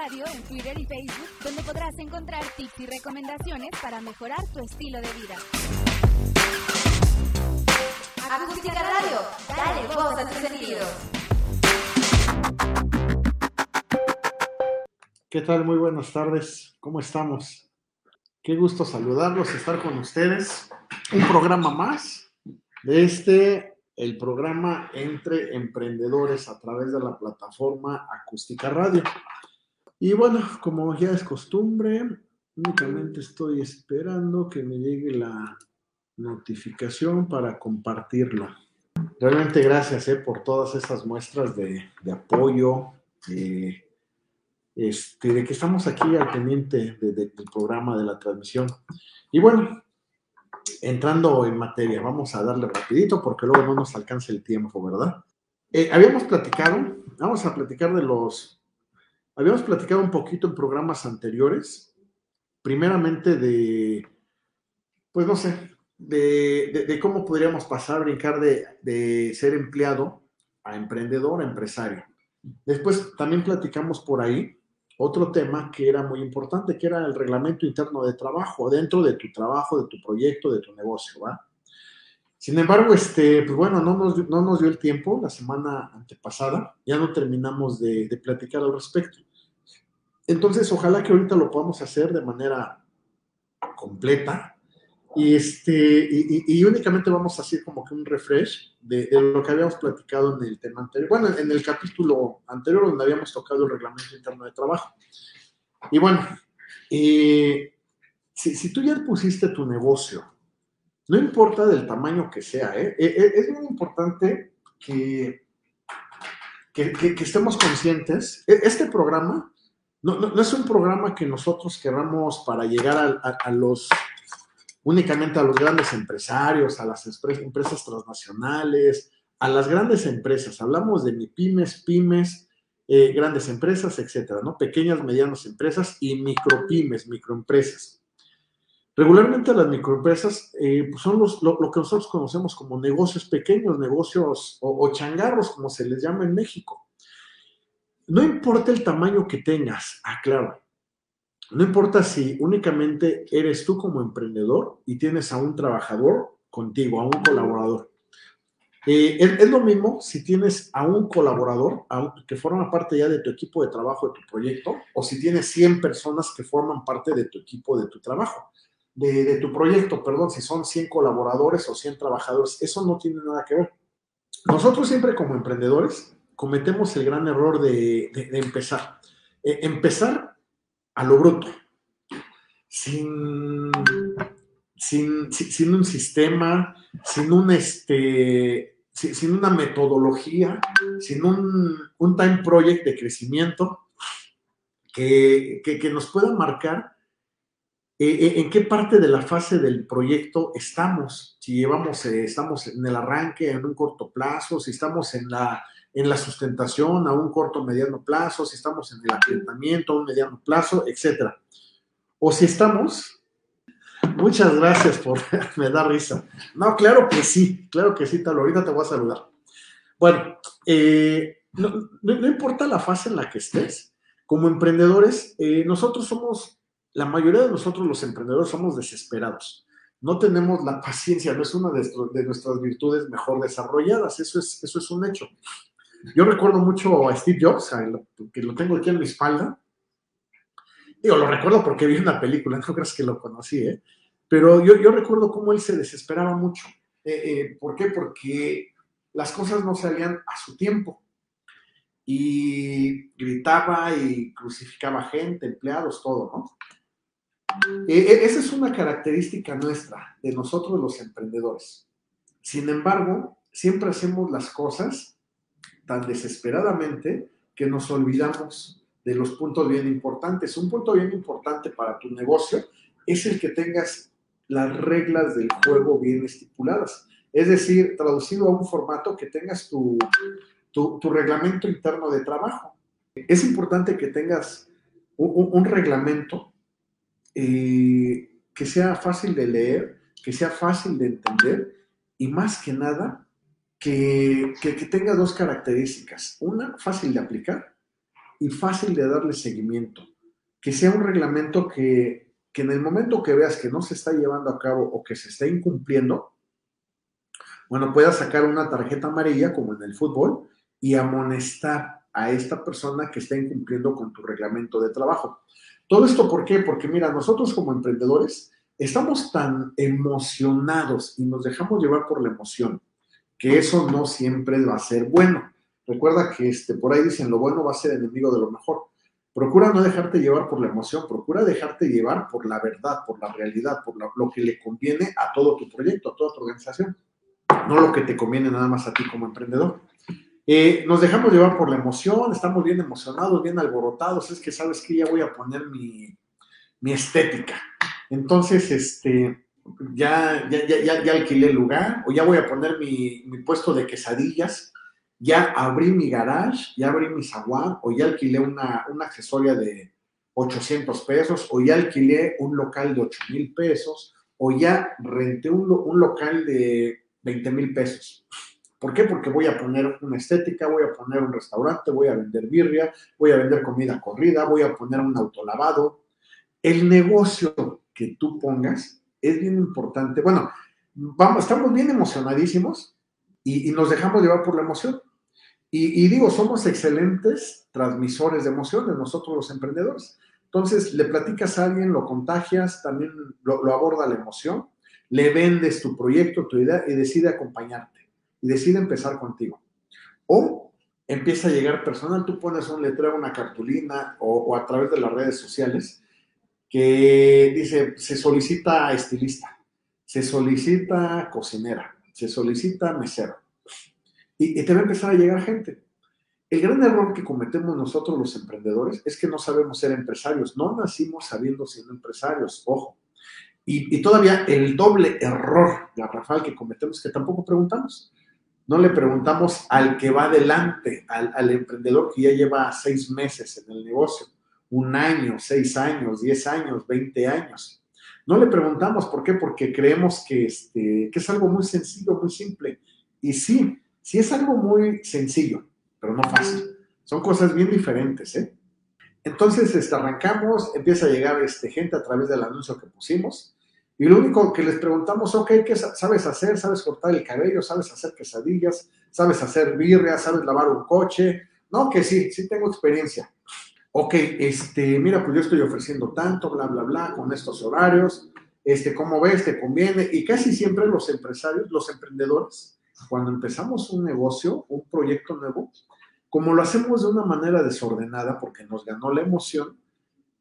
Radio en Twitter y Facebook, donde podrás encontrar tips y recomendaciones para mejorar tu estilo de vida. Acústica Radio, dale voz a tus sentidos. ¿Qué tal? Muy buenas tardes. ¿Cómo estamos? Qué gusto saludarlos, estar con ustedes. Un programa más de este, el programa Entre Emprendedores a través de la plataforma Acústica Radio. Y bueno, como ya es costumbre, únicamente estoy esperando que me llegue la notificación para compartirlo. Realmente gracias eh, por todas esas muestras de, de apoyo, de este, de que estamos aquí al pendiente del programa, de la transmisión. Y bueno, entrando en materia, vamos a darle rapidito porque luego no nos alcanza el tiempo, ¿verdad? Eh, habíamos platicado, vamos a platicar de los, habíamos platicado un poquito en programas anteriores, primeramente de, pues no sé, de, cómo podríamos pasar, brincar de, ser empleado a emprendedor, a empresario. Después también platicamos por ahí otro tema que era muy importante, que era el reglamento interno de trabajo, dentro de tu trabajo, de tu proyecto, de tu negocio, ¿va? Sin embargo, este, pues bueno, no nos, no nos dio el tiempo la semana antepasada, ya no terminamos de platicar al respecto. Entonces, ojalá que ahorita lo podamos hacer de manera completa, y, este, y, únicamente vamos a hacer como que un refresh de, lo que habíamos platicado en el tema anterior, bueno, en el capítulo anterior donde habíamos tocado el reglamento interno de trabajo. Y bueno, si, si, tú ya pusiste tu negocio, no importa del tamaño que sea, ¿eh? E, e, es muy importante que, que, que, estemos conscientes. E, este programa no, no, es un programa que nosotros queramos para llegar a, los únicamente a los grandes empresarios, a las empresas transnacionales, a las grandes empresas. Hablamos de pymes, pymes, eh, grandes empresas, etcétera, ¿no? Pequeñas, medianas empresas y micropymes, microempresas. Regularmente las microempresas eh, pues son los, lo, que nosotros conocemos como negocios pequeños, negocios o changarros, como se les llama en México. No importa el tamaño que tengas, aclaro, no importa si únicamente eres tú como emprendedor y tienes a un trabajador contigo, a un colaborador. Eh, es, lo mismo si tienes a un colaborador que forma parte ya de tu equipo de trabajo, de tu proyecto, o si tienes 100 personas que forman parte de tu equipo, de tu trabajo, de, tu proyecto, perdón, si son 100 colaboradores o 100 trabajadores, eso no tiene nada que ver. Nosotros siempre como emprendedores cometemos el gran error de, empezar. Eh, empezar a lo bruto, sin, sin, un sistema, sin, un este, sin, una metodología, sin un, time project de crecimiento que, nos pueda marcar eh, eh, en qué parte de la fase del proyecto estamos, si llevamos, eh, estamos en el arranque, en un corto plazo, si estamos en la en la sustentación a un corto mediano plazo, si estamos en el acreditamiento a un mediano plazo, etcétera. O si estamos, muchas gracias por, me da risa. No, claro que sí, claro que sí, tal, ahorita te voy a saludar. Bueno, eh, no, importa la fase en la que estés, como emprendedores, eh, nosotros somos, la mayoría de nosotros los emprendedores somos desesperados. No tenemos la paciencia, no es una de, de nuestras virtudes mejor desarrolladas, eso es, eso es un hecho. Yo recuerdo mucho a Steve Jobs, que lo tengo aquí en mi espalda. Digo, lo recuerdo porque vi una película, no creas que lo conocí, ¿eh? Pero yo, yo recuerdo cómo él se desesperaba mucho. Eh, eh, ¿Por qué? Porque las cosas no salían a su tiempo. Y gritaba y crucificaba gente, empleados, todo, ¿no? esa es una característica nuestra, de nosotros los emprendedores. Sin embargo, siempre hacemos las cosas tan desesperadamente que nos olvidamos de los puntos bien importantes. Un punto bien importante para tu negocio es el que tengas las reglas del juego bien estipuladas. Es decir, traducido a un formato que tengas tu, reglamento interno de trabajo. Es importante que tengas un, reglamento eh, que sea fácil de leer, que sea fácil de entender y más que nada que, tenga dos características. Una, fácil de aplicar y fácil de darle seguimiento. Que sea un reglamento que, que en el momento que veas que no se está llevando a cabo o que se está incumpliendo, bueno, puedas sacar una tarjeta amarilla como en el fútbol y amonestar a esta persona que está incumpliendo con tu reglamento de trabajo. Todo esto, ¿por qué? Porque mira, nosotros como emprendedores estamos tan emocionados y nos dejamos llevar por la emoción que eso no siempre va a ser bueno. Recuerda que este, por ahí dicen, lo bueno va a ser enemigo de lo mejor. Procura no dejarte llevar por la emoción, procura dejarte llevar por la verdad, por la realidad, por lo que le conviene a todo tu proyecto, a toda tu organización, no lo que te conviene nada más a ti como emprendedor. Eh, nos dejamos llevar por la emoción, estamos bien emocionados, bien alborotados, es que sabes que ya voy a poner mi, mi estética. Entonces, este, ya, ya, ya, ya, alquilé el lugar, o ya voy a poner mi, mi, puesto de quesadillas, ya abrí mi garage, ya abrí mi zaguán, o ya alquilé una, una accesoria de 800 pesos, o ya alquilé un local de 8 mil pesos, o ya renté un, un local de 20 mil pesos. ¿Por qué? Porque voy a poner una estética, voy a poner un restaurante, voy a vender birria, voy a vender comida corrida, voy a poner un autolavado. El negocio que tú pongas es bien importante. Bueno, vamos, estamos bien emocionadísimos y, nos dejamos llevar por la emoción. Y, digo, somos excelentes transmisores de emociones, nosotros los emprendedores. Entonces, le platicas a alguien, lo contagias, también lo, aborda la emoción, le vendes tu proyecto, tu idea y decide acompañarte y decide empezar contigo. O empieza a llegar personal, tú pones un letrero, una cartulina o, a través de las redes sociales que dice, se solicita estilista, se solicita cocinera, se solicita mesero. Y, y, te va a empezar a llegar gente. El gran error que cometemos nosotros los emprendedores es que no sabemos ser empresarios. No nacimos sabiendo siendo empresarios, ojo. Y, y todavía el doble error, Rafael, que cometemos que tampoco preguntamos no le preguntamos al que va adelante, al, emprendedor que ya lleva seis meses en el negocio, un año, seis años, diez años, veinte años. No le preguntamos por qué, porque creemos que, este, que es algo muy sencillo, muy simple. Y sí, sí es algo muy sencillo, pero no fácil. Son cosas bien diferentes, ¿eh? Entonces, este, arrancamos, empieza a llegar este, gente a través del anuncio que pusimos y lo único que les preguntamos, ok, ¿qué sabes hacer? ¿Sabes cortar el cabello? ¿Sabes hacer quesadillas? ¿Sabes hacer birria? ¿Sabes lavar un coche? No, que sí, sí tengo experiencia. Ok, este, mira, pues yo estoy ofreciendo tanto, bla, bla, bla, con estos horarios. Este, ¿cómo ves? ¿Te conviene? Y casi siempre los empresarios, los emprendedores, cuando empezamos un negocio, un proyecto nuevo, como lo hacemos de una manera desordenada porque nos ganó la emoción,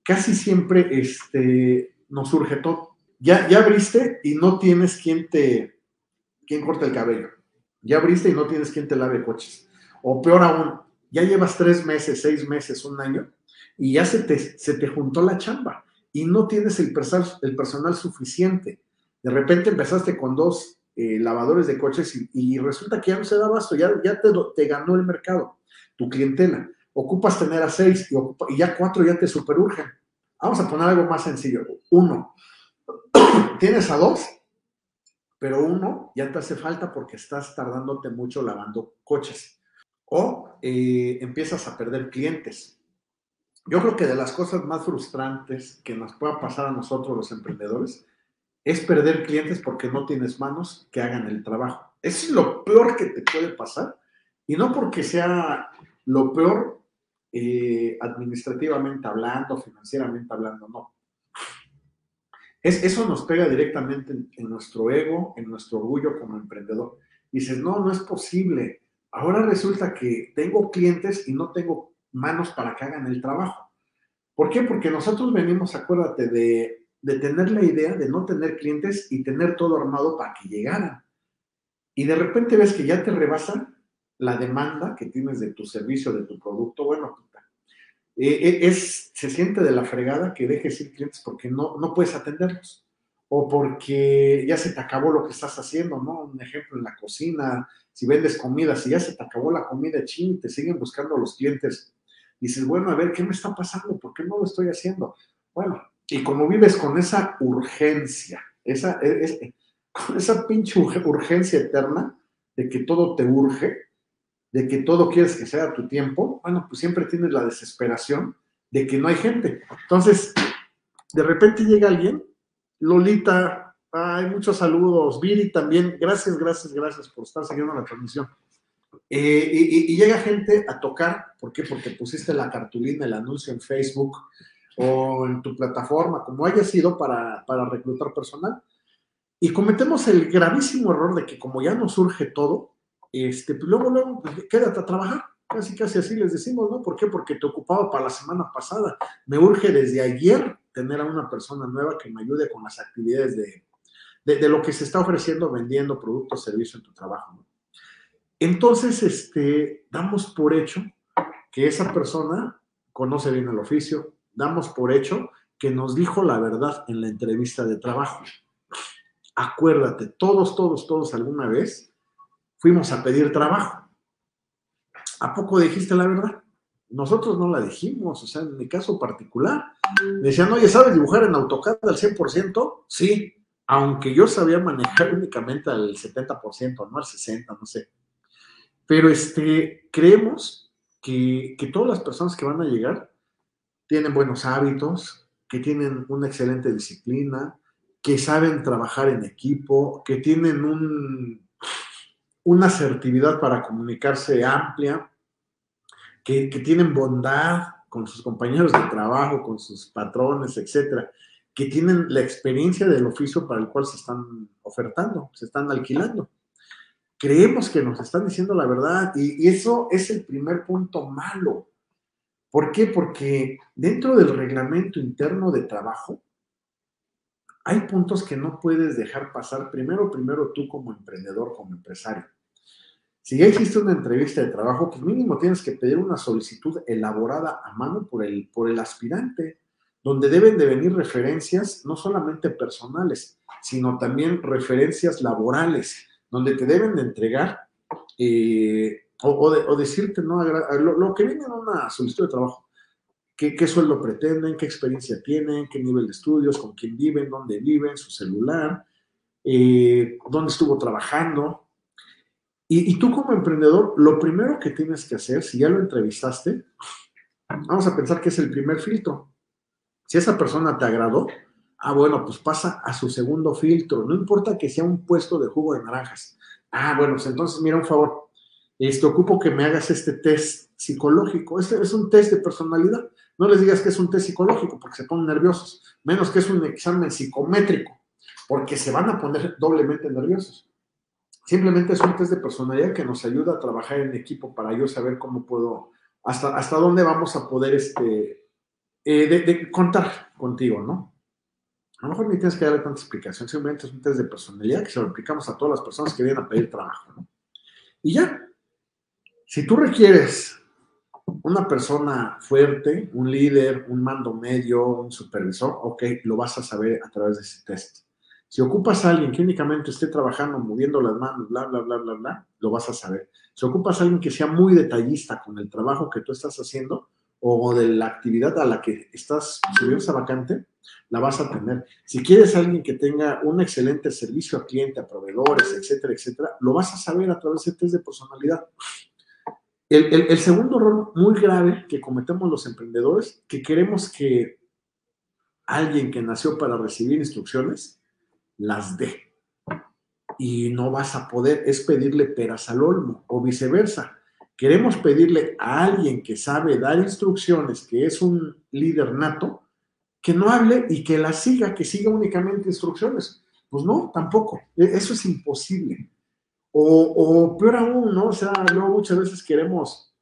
casi siempre este, nos surge todo ya, ya abriste y no tienes quien te, quien corte el cabello. Ya abriste y no tienes quien te lave coches. O peor aún, ya llevas tres meses, seis meses, un año y ya se te, se te juntó la chamba y no tienes el personal, el personal suficiente. De repente empezaste con dos eh, lavadores de coches y, resulta que ya no se da basto, ya, ya te, te, ganó el mercado, tu clientela. Ocupas tener a seis y, y ya cuatro ya te superurgen. Vamos a poner algo más sencillo. Uno, tienes a dos, pero uno ya te hace falta porque estás tardándote mucho lavando coches. O eh, empiezas a perder clientes. Yo creo que de las cosas más frustrantes que nos pueda pasar a nosotros los emprendedores es perder clientes porque no tienes manos que hagan el trabajo. Eso es lo peor que te puede pasar. Y no porque sea lo peor eh, administrativamente hablando, financieramente hablando, no eso nos pega directamente en, nuestro ego, en nuestro orgullo como emprendedor. Dices, no, no es posible. Ahora resulta que tengo clientes y no tengo manos para que hagan el trabajo. ¿Por qué? Porque nosotros venimos, acuérdate, de, tener la idea de no tener clientes y tener todo armado para que llegaran. Y de repente ves que ya te rebasan la demanda que tienes de tu servicio, de tu producto. Bueno, eh, eh, es, se siente de la fregada que dejes ir clientes porque no, no puedes atenderlos o porque ya se te acabó lo que estás haciendo, ¿no? Un ejemplo en la cocina, si vendes comida, si ya se te acabó la comida, ching, te siguen buscando los clientes. Dices, bueno, a ver, ¿qué me está pasando? ¿Por qué no lo estoy haciendo? Bueno, y como vives con esa urgencia, esa, e, con esa pinche urgencia eterna de que todo te urge, de que todo quieres que sea tu tiempo, bueno, pues siempre tienes la desesperación de que no hay gente. Entonces, de repente llega alguien, Lolita, hay muchos saludos, Viri también, gracias, gracias, gracias por estar siguiendo la transmisión. Eh, y, llega gente a tocar, ¿por qué? Porque pusiste la cartulina, el anuncio en Facebook o en tu plataforma, como haya sido para, para reclutar personal. Y cometemos el gravísimo error de que como ya nos surge todo, este, pues luego, luego, pues, quédate a trabajar. Casi, casi así les decimos, ¿no? ¿Por qué? Porque te ocupaba para la semana pasada. Me urge desde ayer tener a una persona nueva que me ayude con las actividades de, de, lo que se está ofreciendo, vendiendo productos, servicios en tu trabajo. ¿no? Entonces, este, damos por hecho que esa persona conoce bien el oficio, damos por hecho que nos dijo la verdad en la entrevista de trabajo. Acuérdate, todos, todos, todos alguna vez fuimos a pedir trabajo. ¿A poco dijiste la verdad? Nosotros no la dijimos, o sea, en mi caso particular, decían, oye, ¿sabes dibujar en AutoCAD al 100%? Sí, aunque yo sabía manejar únicamente al 70%, no al 60%, no sé. Pero este, creemos que, que todas las personas que van a llegar tienen buenos hábitos, que tienen una excelente disciplina, que saben trabajar en equipo, que tienen un, una asertividad para comunicarse amplia, que, que, tienen bondad con sus compañeros de trabajo, con sus patrones, etcétera, que tienen la experiencia del oficio para el cual se están ofertando, se están alquilando creemos que nos están diciendo la verdad y, eso es el primer punto malo. ¿Por qué? Porque dentro del reglamento interno de trabajo hay puntos que no puedes dejar pasar primero, primero tú como emprendedor, como empresario. Si ya existe una entrevista de trabajo, pues mínimo tienes que pedir una solicitud elaborada a mano por el, por el aspirante, donde deben de venir referencias no solamente personales, sino también referencias laborales donde te deben de entregar eh, o, decirte, ¿no? Lo, que viene en una solicitud de trabajo. ¿Qué, sueldo pretenden? ¿Qué experiencia tienen? ¿Qué nivel de estudios? ¿Con quién viven? ¿Dónde viven? ¿Su celular? Eh, ¿Dónde estuvo trabajando? Y, y tú como emprendedor, lo primero que tienes que hacer, si ya lo entrevistaste, vamos a pensar que es el primer filtro. Si esa persona te agradó, Ah, bueno, pues pasa a su segundo filtro. No importa que sea un puesto de jugo de naranjas. Ah, bueno, pues entonces mira un favor. Este, ocupo que me hagas este test psicológico. Este es un test de personalidad. No les digas que es un test psicológico porque se ponen nerviosos. Menos que es un examen psicométrico porque se van a poner doblemente nerviosos. Simplemente es un test de personalidad que nos ayuda a trabajar en equipo para yo saber cómo puedo, hasta, hasta dónde vamos a poder este, eh, contar contigo, ¿no? A lo mejor ni tienes que darle tanta explicación, simplemente es un test de personalidad que se lo aplicamos a todas las personas que vienen a pedir trabajo. ¿no? Y ya, si tú requieres una persona fuerte, un líder, un mando medio, un supervisor, ok, lo vas a saber a través de ese test. Si ocupas a alguien que únicamente esté trabajando, moviendo las manos, bla, bla, bla, bla, bla, lo vas a saber. Si ocupas a alguien que sea muy detallista con el trabajo que tú estás haciendo o de la actividad a la que estás subiendo esa vacante, la vas a tener. Si quieres alguien que tenga un excelente servicio al cliente, a proveedores, etcétera, etcétera, lo vas a saber a través de test de personalidad. El, segundo error muy grave que cometemos los emprendedores, que queremos que alguien que nació para recibir instrucciones las dé. Y no vas a poder, es pedirle peras al olmo o viceversa. Queremos pedirle a alguien que sabe dar instrucciones, que es un líder nato, que no hable y que la siga, que siga únicamente instrucciones. Pues no, tampoco. E, eso es imposible. O, peor aún, ¿no? O sea, luego muchas veces queremos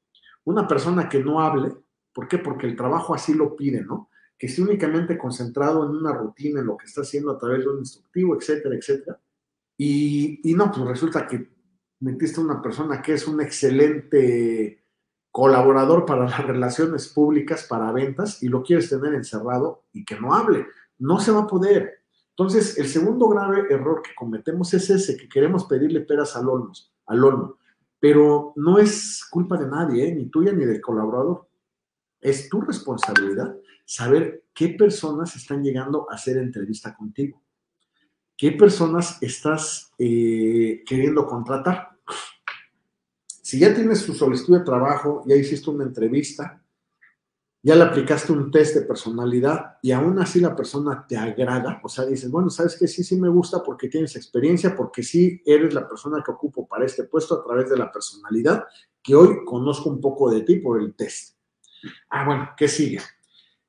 una persona que no hable. ¿Por qué? Porque el trabajo así lo pide, ¿no? Que esté únicamente concentrado en una rutina, en lo que está haciendo a través de un instructivo, etcétera, etcétera. Y, y no, pues resulta que metiste a una persona que es un excelente colaborador para las relaciones públicas, para ventas, y lo quieres tener encerrado y que no hable. No se va a poder. Entonces, el segundo grave error que cometemos es ese, que queremos pedirle peras al olmo, al olmo. Pero no es culpa de nadie, ¿eh? ni tuya ni del colaborador. Es tu responsabilidad saber qué personas están llegando a hacer entrevista contigo. ¿Qué personas estás eh, queriendo contratar? Si ya tienes tu solicitud de trabajo, ya hiciste una entrevista, ya le aplicaste un test de personalidad y aún así la persona te agrada, o sea, dices, bueno, sabes que sí, sí me gusta porque tienes experiencia, porque sí eres la persona que ocupo para este puesto a través de la personalidad, que hoy conozco un poco de ti por el test. Ah, bueno, ¿qué sigue?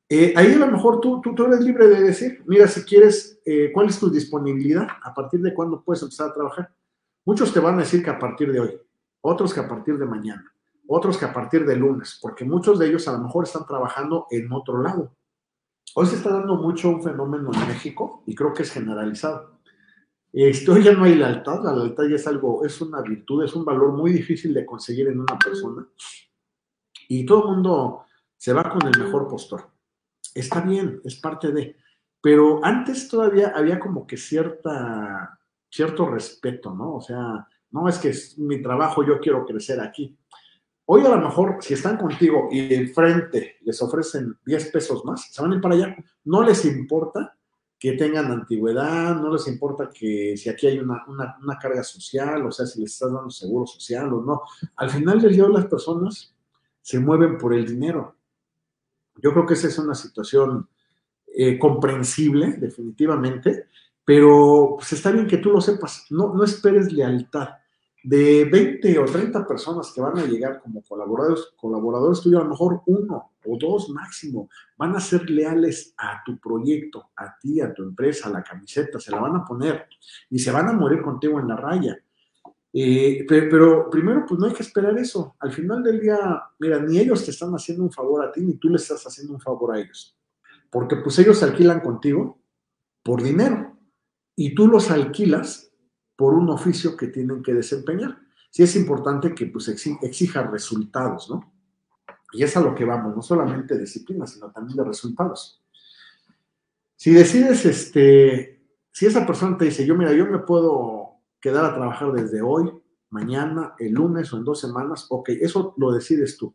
Eh, ahí a lo mejor tú, tú, eres libre de decir, mira, si quieres, eh, ¿cuál es tu disponibilidad? ¿A partir de cuándo puedes empezar a trabajar? Muchos te van a decir que a partir de hoy, otros que a partir de mañana otros que a partir de lunes, porque muchos de ellos a lo mejor están trabajando en otro lado. Hoy se está dando mucho un fenómeno en México y creo que es generalizado. Esto hoy ya no hay lealtad, la lealtad ya es algo, es una virtud, es un valor muy difícil de conseguir en una persona. Y todo el mundo se va con el mejor postor. Está bien, es parte de. Pero antes todavía había como que cierta, cierto respeto, ¿no? O sea, no es que es mi trabajo, yo quiero crecer aquí. Hoy a lo mejor, si están contigo y enfrente les ofrecen 10 pesos más, se van a ir para allá. No les importa que tengan antigüedad, no les importa que si aquí hay una, carga social, o sea, si les estás dando seguro social o no. Al final del día las personas se mueven por el dinero. Yo creo que esa es una situación eh, comprensible, definitivamente, pero pues está bien que tú lo sepas. No, no esperes lealtad de 20 o 30 personas que van a llegar como colaboradores, colaboradores tuyos, a lo mejor uno o dos máximo van a ser leales a tu proyecto, a ti, a tu empresa, a la camiseta, se la van a poner y se van a morir contigo en la raya. Eh, pero, primero, pues no hay que esperar eso. Al final del día, mira, ni ellos te están haciendo un favor a ti, ni tú les estás haciendo un favor a ellos. Porque pues ellos alquilan contigo por dinero y tú los alquilas por un oficio que tienen que desempeñar. Sí es importante que pues, exija resultados, ¿no? Y es a lo que vamos, no solamente disciplina, sino también de resultados. Si decides, este, si esa persona te dice, yo mira, yo me puedo quedar a trabajar desde hoy, mañana, el lunes o en dos semanas, ok, eso lo decides tú.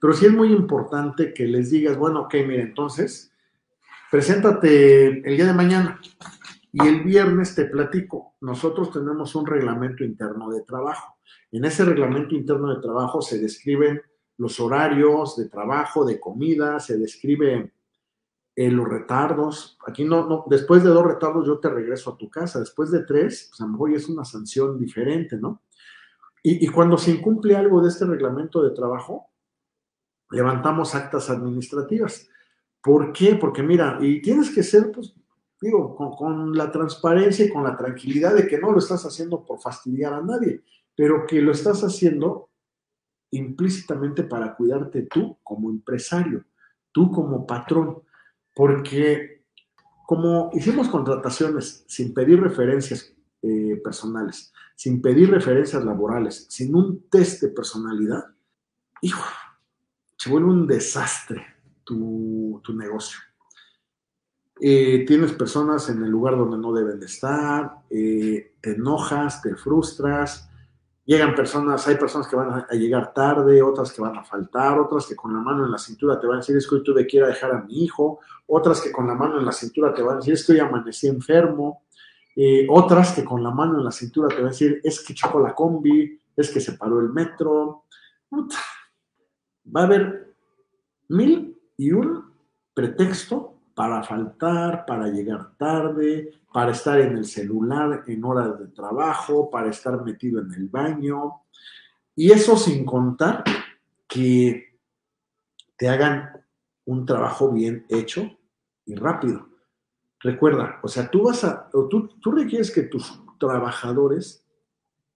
Pero sí es muy importante que les digas, bueno, ok, mira, entonces, preséntate el día de mañana. Y el viernes te platico, nosotros tenemos un reglamento interno de trabajo. En ese reglamento interno de trabajo se describen los horarios de trabajo, de comida, se describen eh, los retardos. Aquí no, no, después de dos retardos yo te regreso a tu casa. Después de tres, pues a lo mejor es una sanción diferente, ¿no? Y, y cuando se incumple algo de este reglamento de trabajo, levantamos actas administrativas. ¿Por qué? Porque mira, y tienes que ser, pues, digo, con, la transparencia y con la tranquilidad de que no lo estás haciendo por fastidiar a nadie, pero que lo estás haciendo implícitamente para cuidarte tú como empresario, tú como patrón, porque como hicimos contrataciones sin pedir referencias eh, personales, sin pedir referencias laborales, sin un test de personalidad, hijo, se vuelve un desastre tu negocio. Eh, tienes personas en el lugar donde no deben de estar, eh, te enojas, te frustras, llegan personas, hay personas que van a, llegar tarde, otras que van a faltar, otras que con la mano en la cintura te van a decir es que hoy tuve que ir a dejar a mi hijo, otras que con la mano en la cintura te van a decir es que hoy amanecí enfermo, eh, otras que con la mano en la cintura te van a decir es que chocó la combi, es que se paró el metro. Va a haber mil y un pretexto para faltar, para llegar tarde, para estar en el celular en horas de trabajo, para estar metido en el baño. Y eso sin contar que te hagan un trabajo bien hecho y rápido. Recuerda, o sea, tú vas a, tú, tú requieres que tus trabajadores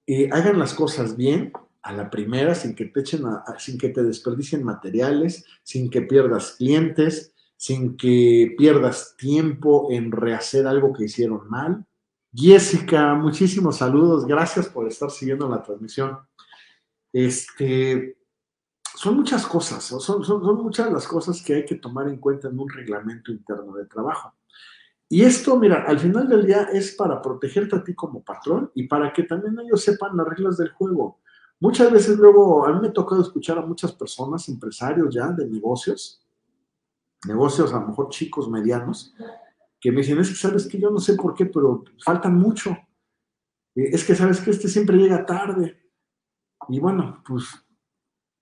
eh, hagan las cosas bien a la primera, sin que te echen, sin que te desperdicien materiales, sin que pierdas clientes, sin que pierdas tiempo en rehacer algo que hicieron mal. Jessica, muchísimos saludos, gracias por estar siguiendo la transmisión. Este, son muchas cosas, son, son, muchas las cosas que hay que tomar en cuenta en un reglamento interno de trabajo. Y esto, mira, al final del día es para protegerte a ti como patrón y para que también ellos sepan las reglas del juego. Muchas veces luego, a mí me ha tocado escuchar a muchas personas, empresarios ya de negocios, negocios a lo mejor chicos, medianos, que me dicen, es que sabes que yo no sé por qué, pero faltan mucho. Es que sabes que este siempre llega tarde. Y bueno, pues,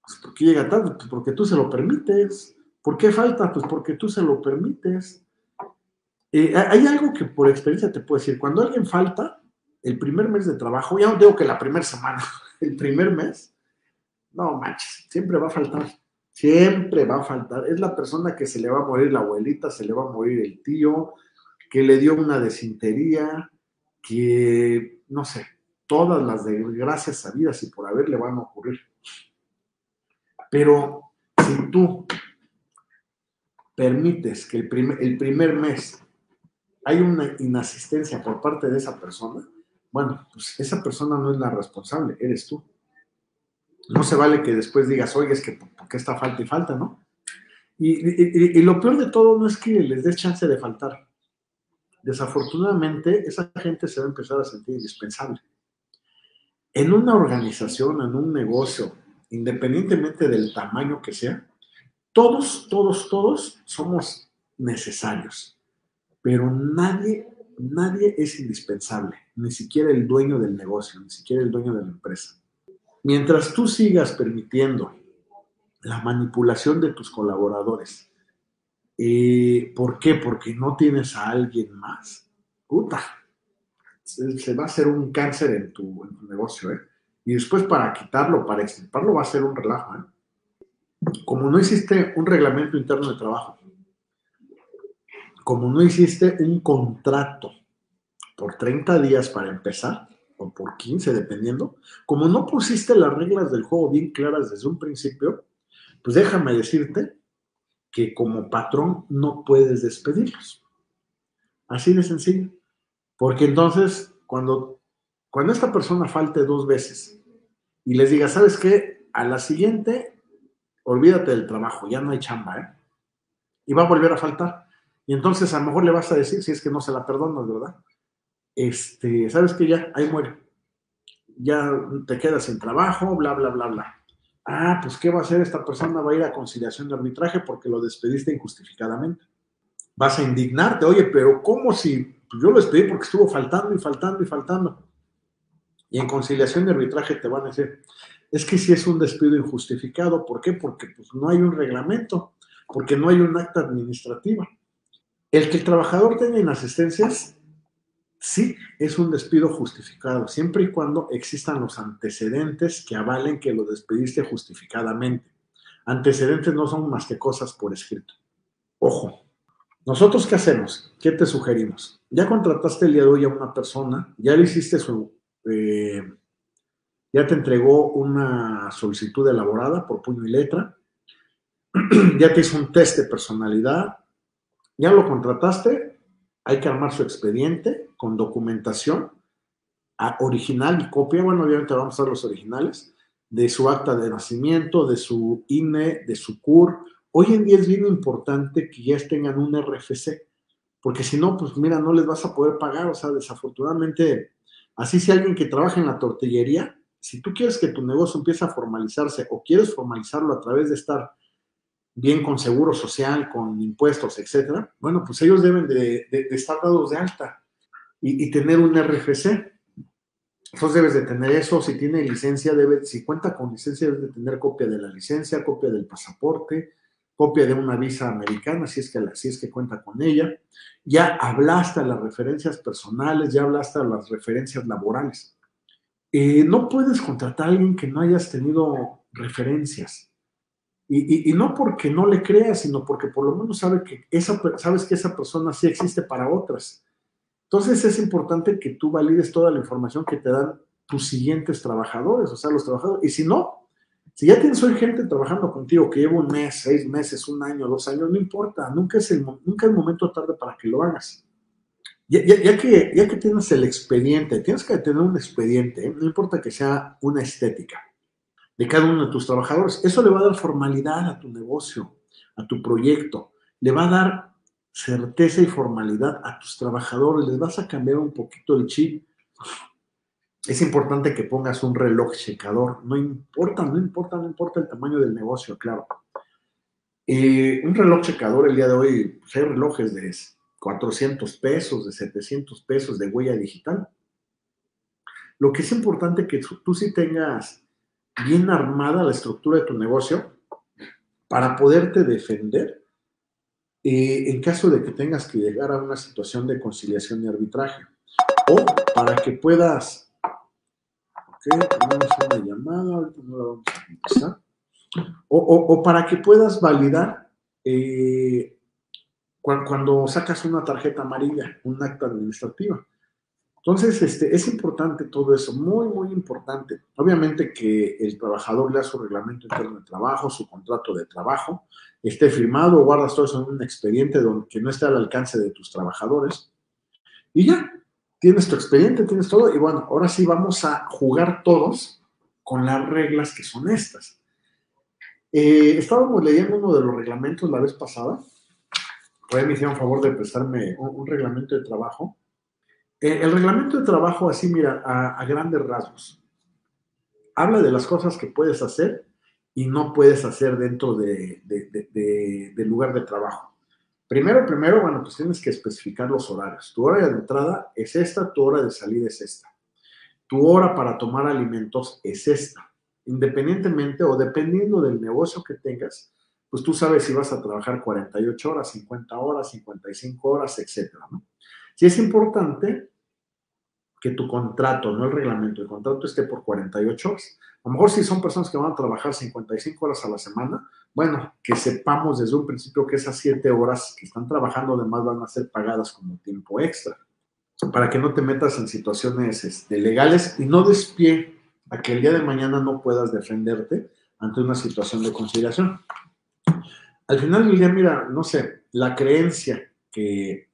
pues ¿por qué llega tarde? Pues porque tú se lo permites. ¿Por qué falta? Pues porque tú se lo permites. Eh, hay algo que por experiencia te puedo decir. Cuando alguien falta, el primer mes de trabajo, ya no digo que la primera semana, el primer mes, no manches, siempre va a faltar. Siempre va a faltar. Es la persona que se le va a morir la abuelita, se le va a morir el tío, que le dio una desintería, que, no sé, todas las desgracias sabidas y por haber le van a ocurrir. Pero si tú permites que el primer, mes hay una inasistencia por parte de esa persona, bueno, pues esa persona no es la responsable, eres tú. No se vale que después digas, oye, es que ¿por qué está falta y falta, no? Y, y, lo peor de todo no es que les des chance de faltar. Desafortunadamente, esa gente se va a empezar a sentir indispensable. En una organización, en un negocio, independientemente del tamaño que sea, todos, todos, todos somos necesarios, pero nadie, nadie es indispensable, ni siquiera el dueño del negocio, ni siquiera el dueño de la empresa. Mientras tú sigas permitiendo la manipulación de tus colaboradores, eh, ¿por qué? Porque no tienes a alguien más. Puta, se, va a hacer un cáncer en tu, negocio, ¿eh? Y después para quitarlo, para extirparlo, va a ser un relajo, ¿eh? Como no hiciste un reglamento interno de trabajo, como no hiciste un contrato por 30 días para empezar, o por 15, dependiendo, como no pusiste las reglas del juego bien claras desde un principio, pues déjame decirte que como patrón no puedes despedirlos. Así de sencillo. Porque entonces, cuando, cuando esta persona falte dos veces y les diga, ¿sabes qué? A la siguiente, olvídate del trabajo, ya no hay chamba, ¿eh? Y va a volver a faltar. Y entonces a lo mejor le vas a decir, si es que no se la perdonas, ¿verdad? Este, sabes que ya, ahí muere. Ya te quedas sin trabajo, bla, bla, bla, bla. Ah, pues ¿qué va a hacer esta persona? Va a ir a conciliación de arbitraje porque lo despediste injustificadamente. Vas a indignarte, oye, pero ¿cómo si yo lo despedí porque estuvo faltando y faltando y faltando? Y en conciliación de arbitraje te van a decir, es que si es un despido injustificado, ¿por qué? Porque pues, no hay un reglamento, porque no hay un acta administrativa. El que el trabajador tenga inasistencias Sí, es un despido justificado, siempre y cuando existan los antecedentes que avalen que lo despediste justificadamente. Antecedentes no son más que cosas por escrito. Ojo, ¿nosotros qué hacemos? ¿Qué te sugerimos? Ya contrataste el día de hoy a una persona, ya le hiciste su... Eh, ya te entregó una solicitud elaborada por puño y letra, ya te hizo un test de personalidad, ya lo contrataste, hay que armar su expediente con documentación original y copia, bueno, obviamente vamos a ver los originales, de su acta de nacimiento, de su INE, de su CUR. Hoy en día es bien importante que ya tengan un RFC, porque si no, pues mira, no les vas a poder pagar, o sea, desafortunadamente, así si alguien que trabaja en la tortillería, si tú quieres que tu negocio empiece a formalizarse o quieres formalizarlo a través de estar bien con seguro social, con impuestos, etcétera, bueno, pues ellos deben de, estar dados de alta y, tener un RFC. Entonces debes de tener eso, si tiene licencia, debe, si cuenta con licencia, debes de tener copia de la licencia, copia del pasaporte, copia de una visa americana, si es que, si es que cuenta con ella. Ya hablaste las referencias personales, ya hablaste las referencias laborales. Eh, no puedes contratar a alguien que no hayas tenido referencias. Y, no porque no le creas, sino porque por lo menos sabe que esa, sabes que esa persona sí existe para otras. Entonces es importante que tú valides toda la información que te dan tus siguientes trabajadores, o sea, los trabajadores. Y si no, si ya tienes hoy gente trabajando contigo que lleva un mes, seis meses, un año, dos años, no importa, nunca es el, nunca es momento tarde para que lo hagas. Ya, que, ya que tienes el expediente, tienes que tener un expediente, ¿eh? no importa que sea una estética de cada uno de tus trabajadores. Eso le va a dar formalidad a tu negocio, a tu proyecto. Le va a dar certeza y formalidad a tus trabajadores. Les vas a cambiar un poquito el chip. Es importante que pongas un reloj checador. No importa, no importa, no importa el tamaño del negocio, claro. Eh, un reloj checador el día de hoy, pues hay relojes de 400 pesos, de 700 pesos de huella digital. Lo que es importante que tú sí tengas bien armada la estructura de tu negocio para poderte defender eh, en caso de que tengas que llegar a una situación de conciliación y arbitraje. O para que puedas... Ok, tenemos una llamada, ahorita no la vamos a empezar. O, para que puedas validar eh, cuando, sacas una tarjeta amarilla, un acta administrativa. Entonces, este, es importante todo eso, muy, muy importante. Obviamente que el trabajador lea su reglamento interno de trabajo, su contrato de trabajo, esté firmado, guardas todo eso en un expediente donde, que no esté al alcance de tus trabajadores. Y ya, tienes tu expediente, tienes todo. Y bueno, ahora sí vamos a jugar todos con las reglas que son estas. Eh, estábamos leyendo uno de los reglamentos la vez pasada. Me hicieron favor de prestarme un, reglamento de trabajo. Eh, el reglamento de trabajo, así, mira, a, grandes rasgos, habla de las cosas que puedes hacer y no puedes hacer dentro del lugar de trabajo. Primero, primero, bueno, pues tienes que especificar los horarios. Tu hora de entrada es esta, tu hora de salida es esta. Tu hora para tomar alimentos es esta independientemente o dependiendo del negocio que tengas, pues tú sabes si vas a trabajar 48 horas, 50 horas, 55 horas, etcétera. ¿no? Sí es importante que tu contrato, no el reglamento, el contrato esté por 48 horas. A lo mejor si son personas que van a trabajar 55 horas a la semana, bueno, que sepamos desde un principio que esas 7 horas que están trabajando además van a ser pagadas como tiempo extra, para que no te metas en situaciones este, legales y no despie a que el día de mañana no puedas defenderte ante una situación de conciliación. Al final del día, mira, no sé, la creencia que,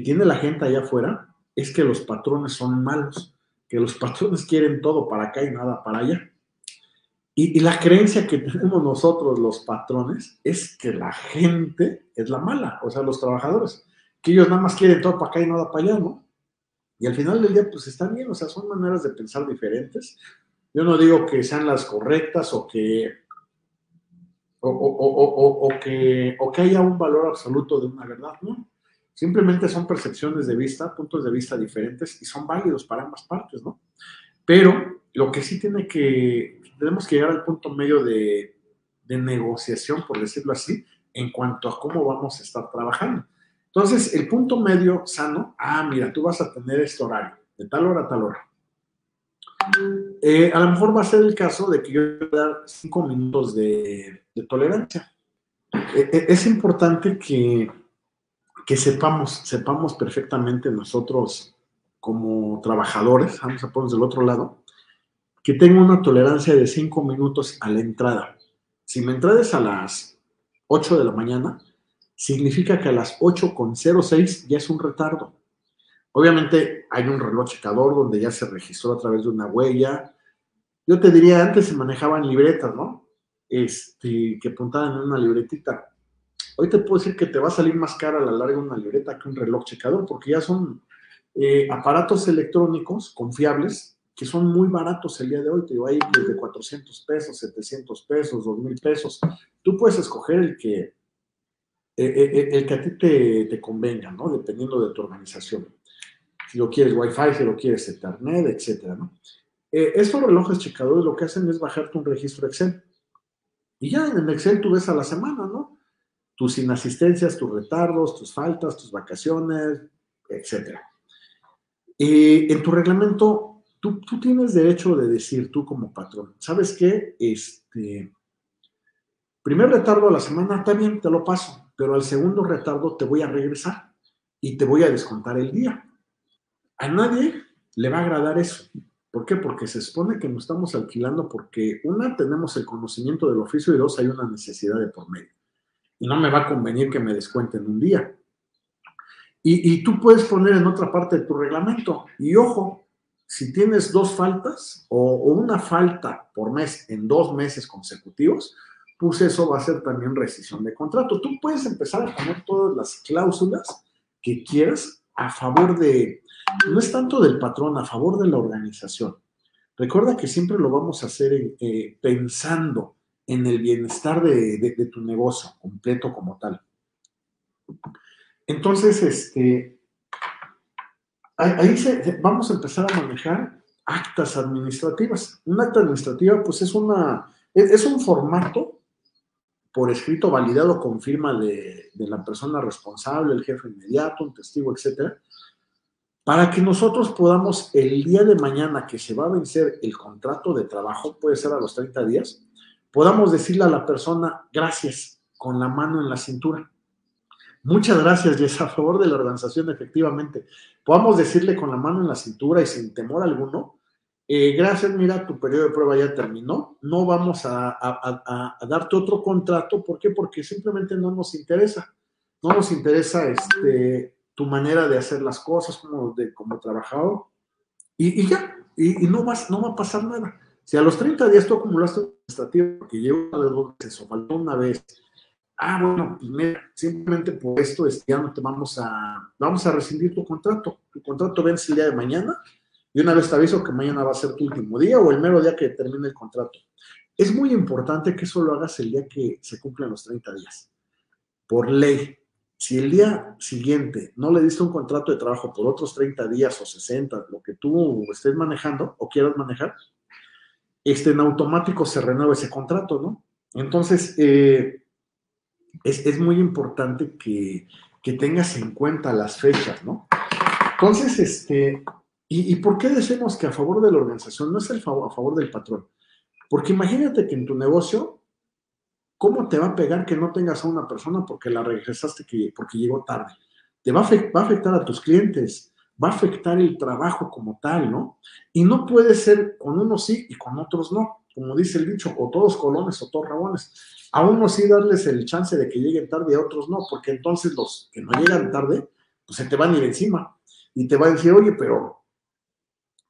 tiene la gente allá afuera es que los patrones son malos, que los patrones quieren todo para acá y nada para allá. Y, la creencia que tenemos nosotros los patrones es que la gente es la mala, o sea, los trabajadores, que ellos nada más quieren todo para acá y nada para allá, ¿no? Y al final del día, pues están bien, o sea, son maneras de pensar diferentes. Yo no digo que sean las correctas o que, o, que, o que haya un valor absoluto de una verdad, ¿no? Simplemente son percepciones de vista, puntos de vista diferentes y son válidos para ambas partes, ¿no? Pero lo que sí tiene que, tenemos que llegar al punto medio de, de negociación, por decirlo así, en cuanto a cómo vamos a estar trabajando. Entonces, el punto medio sano, ah, mira, tú vas a tener este horario, de tal hora a tal hora. Eh, a lo mejor va a ser el caso de que yo voy a dar cinco minutos de, tolerancia. Eh, eh, es importante que, que, sepamos, sepamos perfectamente nosotros como trabajadores, vamos a ponernos del otro lado, que tengo una tolerancia de cinco minutos a la entrada. Si me entrada a las 8 de la mañana, significa que a las 8.06 ya es un retardo. Obviamente hay un reloj checador donde ya se registró a través de una huella. Yo te diría, antes se manejaban libretas, ¿no? Este, que apuntaban en una libretita. Hoy te puedo decir que te va a salir más cara a la larga una libreta que un reloj checador, porque ya son eh, aparatos electrónicos confiables que son muy baratos el día de hoy. Te digo, hay desde 400 pesos, 700 pesos, 2000 pesos. Tú puedes escoger el que, eh, eh, el que a ti te, convenga, ¿no? Dependiendo de tu organización si lo quieres Wi-Fi, si lo quieres Ethernet, etcétera, ¿no? Estos relojes checadores lo que hacen es bajarte un registro Excel. Y ya en el Excel tú ves a la semana, ¿no? Tus inasistencias, tus retardos, tus faltas, tus vacaciones, etcétera. Y en tu reglamento, tú, tú, tienes derecho de decir, tú como patrón, ¿sabes qué? Este, primer retardo a la semana, está bien, te lo paso, pero al segundo retardo te voy a regresar y te voy a descontar el día. A nadie le va a agradar eso. ¿Por qué? Porque se supone que nos estamos alquilando porque, una, tenemos el conocimiento del oficio y dos, hay una necesidad de por medio. Y no me va a convenir que me descuenten un día. Y, tú puedes poner en otra parte de tu reglamento. Y ojo, si tienes dos faltas o, una falta por mes en dos meses consecutivos, pues eso va a ser también rescisión de contrato. Tú puedes empezar a poner todas las cláusulas que quieras a favor de, no es tanto del patrón, a favor de la organización. Recuerda que siempre lo vamos a hacer eh, pensando en el bienestar de, tu negocio completo como tal. Entonces, este, ahí vamos a empezar a manejar actas administrativas. Un acta administrativa, pues es una, es, un formato por escrito validado con firma de, de, la persona responsable, el jefe inmediato, un testigo, etcétera, para que nosotros podamos el día de mañana que se va a vencer el contrato de trabajo, puede ser a los 30 días, podamos decirle a la persona gracias con la mano en la cintura. Muchas gracias, Jess, a favor de la organización, efectivamente. Podamos decirle con la mano en la cintura y sin temor alguno, eh, gracias, mira, tu periodo de prueba ya terminó, no vamos a, darte otro contrato, ¿por qué? Porque simplemente no nos interesa, no nos interesa este, tu manera de hacer las cosas como, de, como trabajador, y, ya, y, no, vas, no va a pasar nada. Si a los 30 días tú acumulaste administrativo, porque llevo una vez dos veces o faltó una vez, ah, bueno, pues simplemente por esto es, ya no te vamos a, vamos a rescindir tu contrato. Tu contrato vence el día de mañana y una vez te aviso que mañana va a ser tu último día o el mero día que termine el contrato. Es muy importante que eso lo hagas el día que se cumplen los 30 días. Por ley, si el día siguiente no le diste un contrato de trabajo por otros 30 días o 60, lo que tú estés manejando o quieras manejar, este, en automático se renueva ese contrato, ¿no? Entonces, eh, es, muy importante que, tengas en cuenta las fechas, ¿no? Entonces, este, ¿y, por qué decimos que a favor de la organización no es el favor, a favor del patrón? Porque imagínate que en tu negocio, ¿cómo te va a pegar que no tengas a una persona porque la regresaste que, porque llegó tarde? Te va a afectar a tus clientes, va a afectar el trabajo como tal, ¿no? Y no puede ser con unos sí y con otros no como dice el dicho, o todos colones o todos rabones. A unos sí darles el chance de que lleguen tarde y a otros no, porque entonces los que no llegan tarde, pues se te van a ir encima y te van a decir, oye, pero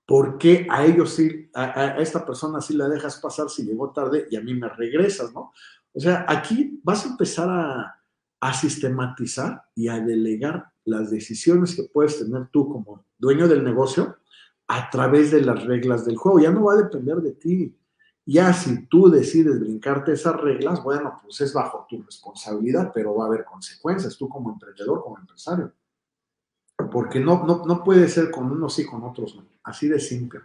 ¿por qué a ellos sí, a, esta persona sí la dejas pasar si llegó tarde y a mí me regresas, ¿no? O sea, aquí vas a empezar a, a sistematizar y a delegar las decisiones que puedes tener tú como dueño del negocio a través de las reglas del juego. Ya no va a depender de ti ya si tú decides brincarte esas reglas, bueno, pues es bajo tu responsabilidad, pero va a haber consecuencias tú como emprendedor, como empresario. Porque no, no, puede ser con unos sí, con otros no. Así de simple.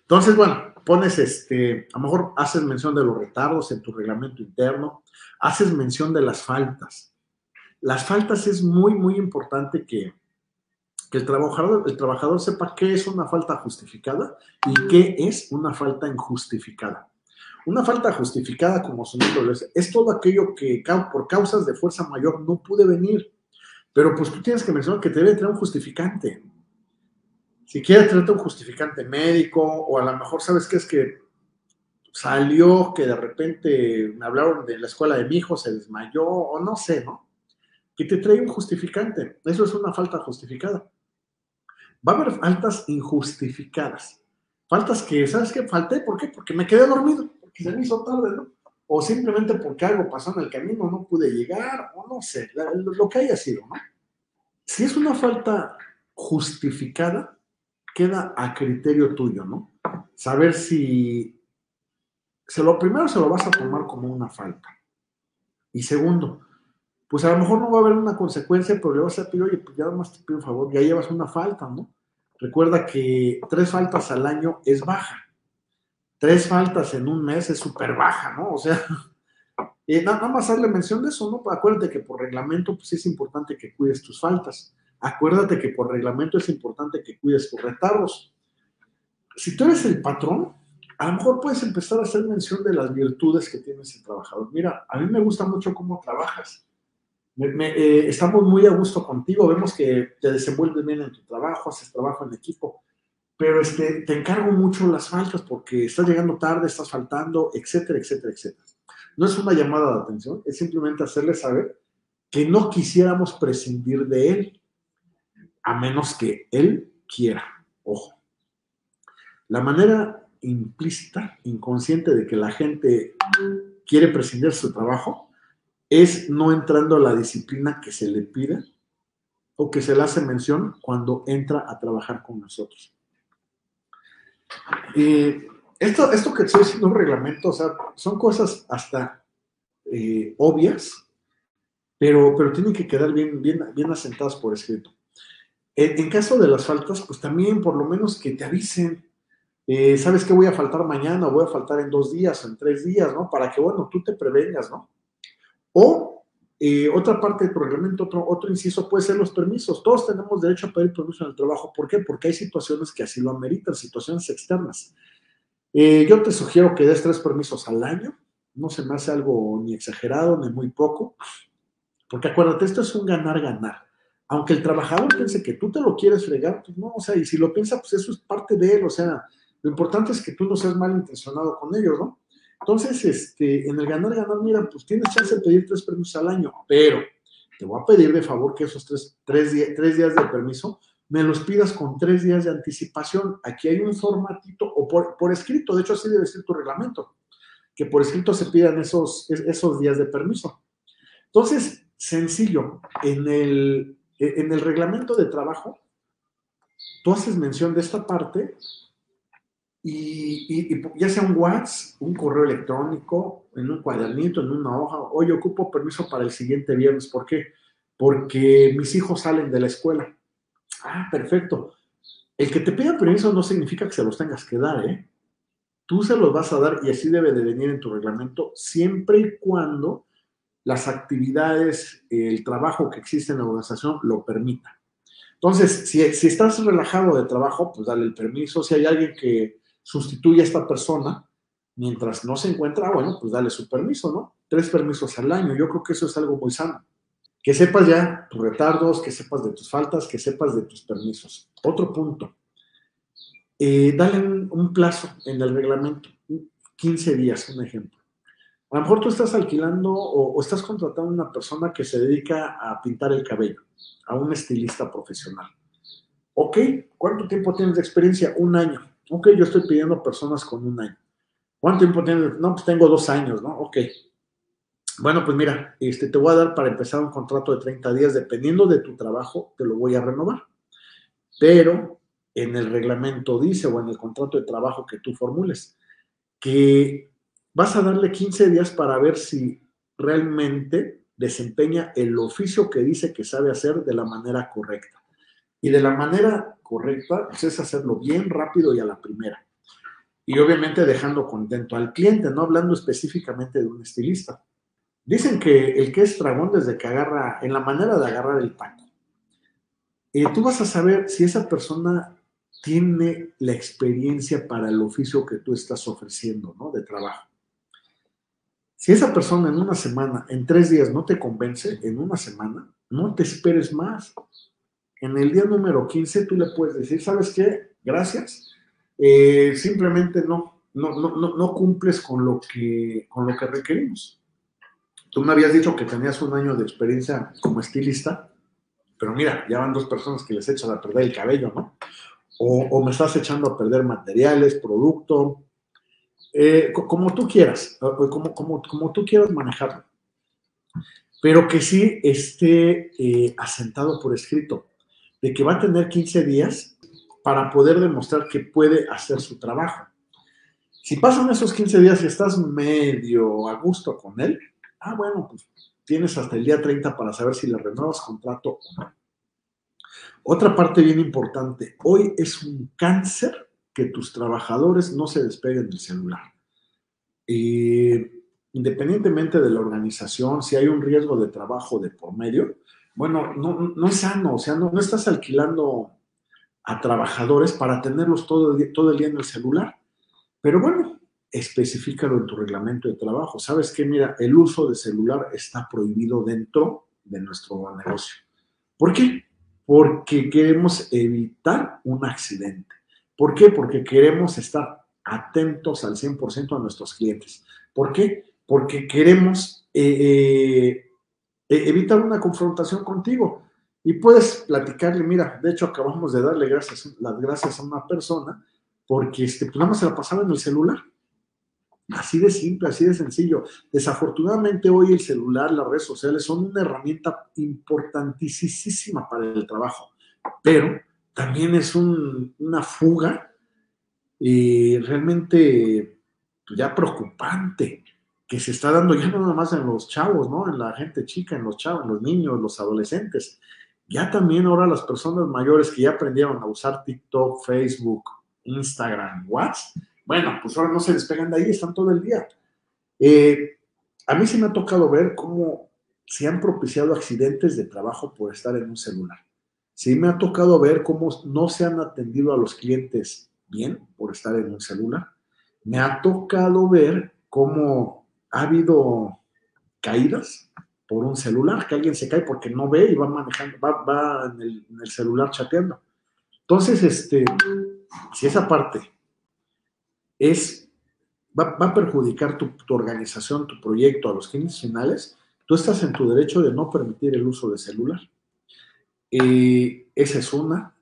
Entonces, bueno, pones este, a lo mejor haces mención de los retardos en tu reglamento interno, haces mención de las faltas. Las faltas es muy, muy importante que, que el trabajador, el trabajador sepa qué es una falta justificada y qué es una falta injustificada. Una falta justificada, como su nombre es, es todo aquello que por causas de fuerza mayor no pude venir. Pero pues tú tienes que mencionar que te debe tener un justificante. Si quieres tener un justificante médico, o a lo mejor sabes que es que salió, que de repente me hablaron de la escuela de mi hijo, se desmayó, o no sé, ¿no? Que te trae un justificante. Eso es una falta justificada. Va a haber faltas injustificadas. Faltas que, ¿sabes qué? Falté, ¿por qué? Porque me quedé dormido, porque se me hizo tarde, ¿no? O simplemente porque algo pasó en el camino, no pude llegar, o no sé, lo que haya sido, ¿no? Si es una falta justificada, queda a criterio tuyo, ¿no? Saber si, se lo primero se lo vas a tomar como una falta. Y segundo, pues a lo mejor no va a haber una consecuencia, pero le vas a pedir, oye, pues ya más te pido un favor, ya llevas una falta, ¿no? Recuerda que tres faltas al año es baja. Tres faltas en un mes es súper baja, ¿no? O sea, eh, nada más darle mención de eso, ¿no? Acuérdate que por reglamento, pues es importante que cuides tus faltas. Acuérdate que por reglamento es importante que cuides tus retardos. Si tú eres el patrón, a lo mejor puedes empezar a hacer mención de las virtudes que tiene ese trabajador. Mira, a mí me gusta mucho cómo trabajas eh, estamos muy a gusto contigo, vemos que te desenvuelves bien en tu trabajo, haces trabajo en equipo, pero este, te encargo mucho las faltas porque estás llegando tarde, estás faltando, etcétera, etcétera, etcétera. No es una llamada de atención, es simplemente hacerle saber que no quisiéramos prescindir de él, a menos que él quiera. Ojo. La manera implícita, inconsciente de que la gente quiere prescindir de su trabajo es no entrando a la disciplina que se le pide o que se le hace mención cuando entra a trabajar con nosotros. esto, esto que estoy diciendo un reglamento, o sea, son cosas hasta eh, obvias, pero, pero tienen que quedar bien, bien, bien asentadas por escrito. En, caso de las faltas, pues también por lo menos que te avisen. Eh, ¿Sabes que voy a faltar mañana? Voy a faltar en dos días, en tres días, ¿no? Para que, bueno, tú te prevengas, ¿no? O eh, otra parte del reglamento, otro, otro inciso puede ser los permisos. Todos tenemos derecho a pedir permiso en el trabajo. ¿Por qué? Porque hay situaciones que así lo ameritan, situaciones externas. Eh, yo te sugiero que des tres permisos al año. No se me hace algo ni exagerado ni muy poco. Porque acuérdate, esto es un ganar-ganar. Aunque el trabajador piense que tú te lo quieres fregar, pues no, o sea, y si lo piensa, pues eso es parte de él. O sea, lo importante es que tú no seas malintencionado con ellos, ¿no? Entonces, este, en el ganar-ganar, mira, pues tienes chance de pedir tres permisos al año, pero te voy a pedir de favor que esos tres, tres, días de permiso me los pidas con tres días de anticipación. Aquí hay un formatito, o por, por, escrito, de hecho así debe ser tu reglamento, que por escrito se pidan esos, esos días de permiso. Entonces, sencillo, en el, en el reglamento de trabajo, tú haces mención de esta parte y, ya sea un WhatsApp, un correo electrónico, en un cuadernito, en una hoja, hoy ocupo permiso para el siguiente viernes. ¿Por qué? Porque mis hijos salen de la escuela. Ah, perfecto. El que te pida permiso no significa que se los tengas que dar, ¿eh? Tú se los vas a dar y así debe de venir en tu reglamento siempre y cuando las actividades, el trabajo que existe en la organización lo permita. Entonces, si, estás relajado de trabajo, pues dale el permiso. Si hay alguien que sustituye a esta persona mientras no se encuentra, bueno, pues dale su permiso, ¿no? Tres permisos al año. Yo creo que eso es algo muy sano. Que sepas ya tus retardos, que sepas de tus faltas, que sepas de tus permisos. Otro punto. Eh, dale un, plazo en el reglamento, 15 días, un ejemplo. A lo mejor tú estás alquilando o, estás contratando a una persona que se dedica a pintar el cabello, a un estilista profesional. Ok, ¿cuánto tiempo tienes de experiencia? Un año. Ok, yo estoy pidiendo personas con un año. ¿Cuánto tiempo tienes? No, pues tengo dos años, ¿no? Ok. Bueno, pues mira, este, te voy a dar para empezar un contrato de 30 días, dependiendo de tu trabajo, te lo voy a renovar. Pero en el reglamento dice, o en el contrato de trabajo que tú formules, que vas a darle 15 días para ver si realmente desempeña el oficio que dice que sabe hacer de la manera correcta. Y de la manera correcta pues, es hacerlo bien, rápido y a la primera. Y obviamente dejando contento al cliente, no hablando específicamente de un estilista. Dicen que el que es dragón desde que agarra, en la manera de agarrar el taco, eh, tú vas a saber si esa persona tiene la experiencia para el oficio que tú estás ofreciendo, ¿no? De trabajo. Si esa persona en una semana, en tres días no te convence, en una semana, no te esperes más en el día número 15 tú le puedes decir, ¿sabes qué? Gracias. Eh, simplemente no, no, no, no, cumples con lo, que, con lo que requerimos. Tú me habías dicho que tenías un año de experiencia como estilista, pero mira, ya van dos personas que les echan a perder el cabello, ¿no? O, me estás echando a perder materiales, producto, eh, como tú quieras, como, como, tú quieras manejarlo pero que sí esté eh, asentado por escrito de que va a tener 15 días para poder demostrar que puede hacer su trabajo. Si pasan esos 15 días y estás medio a gusto con él, ah, bueno, pues tienes hasta el día 30 para saber si le renuevas contrato o no. Otra parte bien importante, hoy es un cáncer que tus trabajadores no se despeguen del celular. independientemente de la organización, si hay un riesgo de trabajo de por medio, bueno, no, no es sano, o sea, no, no, estás alquilando a trabajadores para tenerlos todo el, día, todo el día en el celular. Pero bueno, especifícalo en tu reglamento de trabajo. ¿Sabes qué? Mira, el uso de celular está prohibido dentro de nuestro negocio. ¿Por qué? Porque queremos evitar un accidente. ¿Por qué? Porque queremos estar atentos al 100% a nuestros clientes. ¿Por qué? Porque queremos eh, eh e, evitar una confrontación contigo. Y puedes platicarle, mira, de hecho acabamos de darle gracias, las gracias a una persona porque este, pues nada más se la pasaba en el celular. Así de simple, así de sencillo. Desafortunadamente hoy el celular, las redes sociales son una herramienta importantísima para el trabajo, pero también es una fuga y realmente pues, ya preocupante que se está dando ya no nada más en los chavos, ¿no? En la gente chica, en los chavos, en los niños, los adolescentes. ya también ahora las personas mayores que ya aprendieron a usar TikTok, Facebook, Instagram, WhatsApp, bueno, pues ahora no se despegan de ahí, están todo el día. Eh, a mí sí me ha tocado ver cómo se han propiciado accidentes de trabajo por estar en un celular. Sí me ha tocado ver cómo no se han atendido a los clientes bien por estar en un celular. Me ha tocado ver cómo ha habido caídas por un celular, que alguien se cae porque no ve y va manejando, va, en, el, celular chateando. Entonces, este, si esa parte es, va, a perjudicar tu, organización, tu proyecto a los clientes finales, tú estás en tu derecho de no permitir el uso de celular. Eh, esa es una.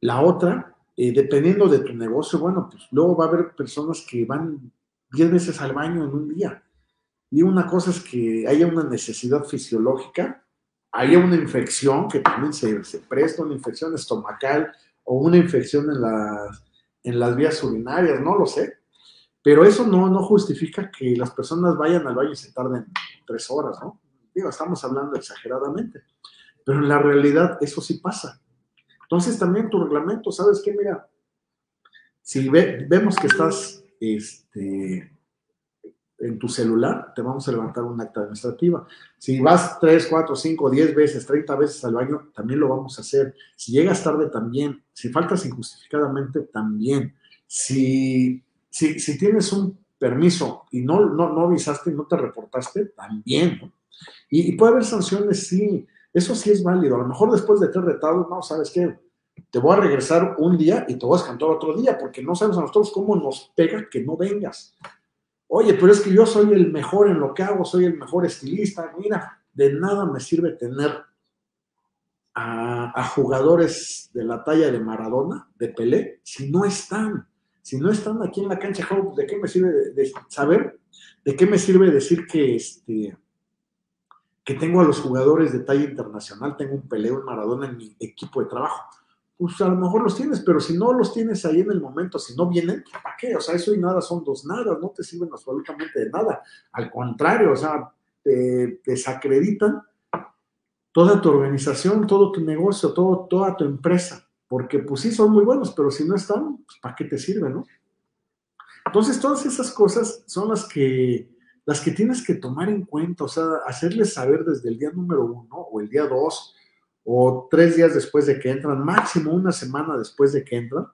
La otra, eh, dependiendo de tu negocio, bueno, pues luego va a haber personas que van 10 veces al baño en un día. Y una cosa es que haya una necesidad fisiológica, haya una infección que también se, presta, una infección estomacal o una infección en las, en las vías urinarias, no lo sé. Pero eso no, no justifica que las personas vayan al baño y se tarden tres horas, ¿no? Digo, estamos hablando exageradamente. Pero en la realidad eso sí pasa. Entonces también tu reglamento, ¿sabes qué? Mira, si vemos que estás este, en tu celular, te vamos a levantar un acta administrativa. Si vas 3, 4, 5, 10 veces, 30 veces al baño, también lo vamos a hacer. Si llegas tarde, también. Si faltas injustificadamente, también. Si, si, si tienes un permiso y no, no, no avisaste y no te reportaste, también. Y, puede haber sanciones, sí. Eso sí es válido. A lo mejor después de tres retados, no, ¿sabes qué? Te voy a regresar un día y te voy a cantar otro día, porque no sabemos a nosotros cómo nos pega que no vengas. Oye, pero es que yo soy el mejor en lo que hago, soy el mejor estilista. Mira, de nada me sirve tener a, jugadores de la talla de Maradona, de Pelé, si no están. Si no están aquí en la cancha, ¿de qué me sirve saber? ¿De qué me sirve decir que, este, que tengo a los jugadores de talla internacional, tengo un Pelé, un Maradona en mi equipo de trabajo? pues a lo mejor los tienes, pero si no los tienes ahí en el momento, si no vienen, ¿para qué? O sea, eso y nada son dos nada, no te sirven absolutamente de nada. Al contrario, o sea, te desacreditan toda tu organización, todo tu negocio, todo, toda tu empresa, porque pues sí son muy buenos, pero si no están, pues ¿para qué te sirven, no? Entonces, todas esas cosas son las que, las que tienes que tomar en cuenta, o sea, hacerles saber desde el día número uno o el día dos, o tres días después de que entran, máximo una semana después de que entran,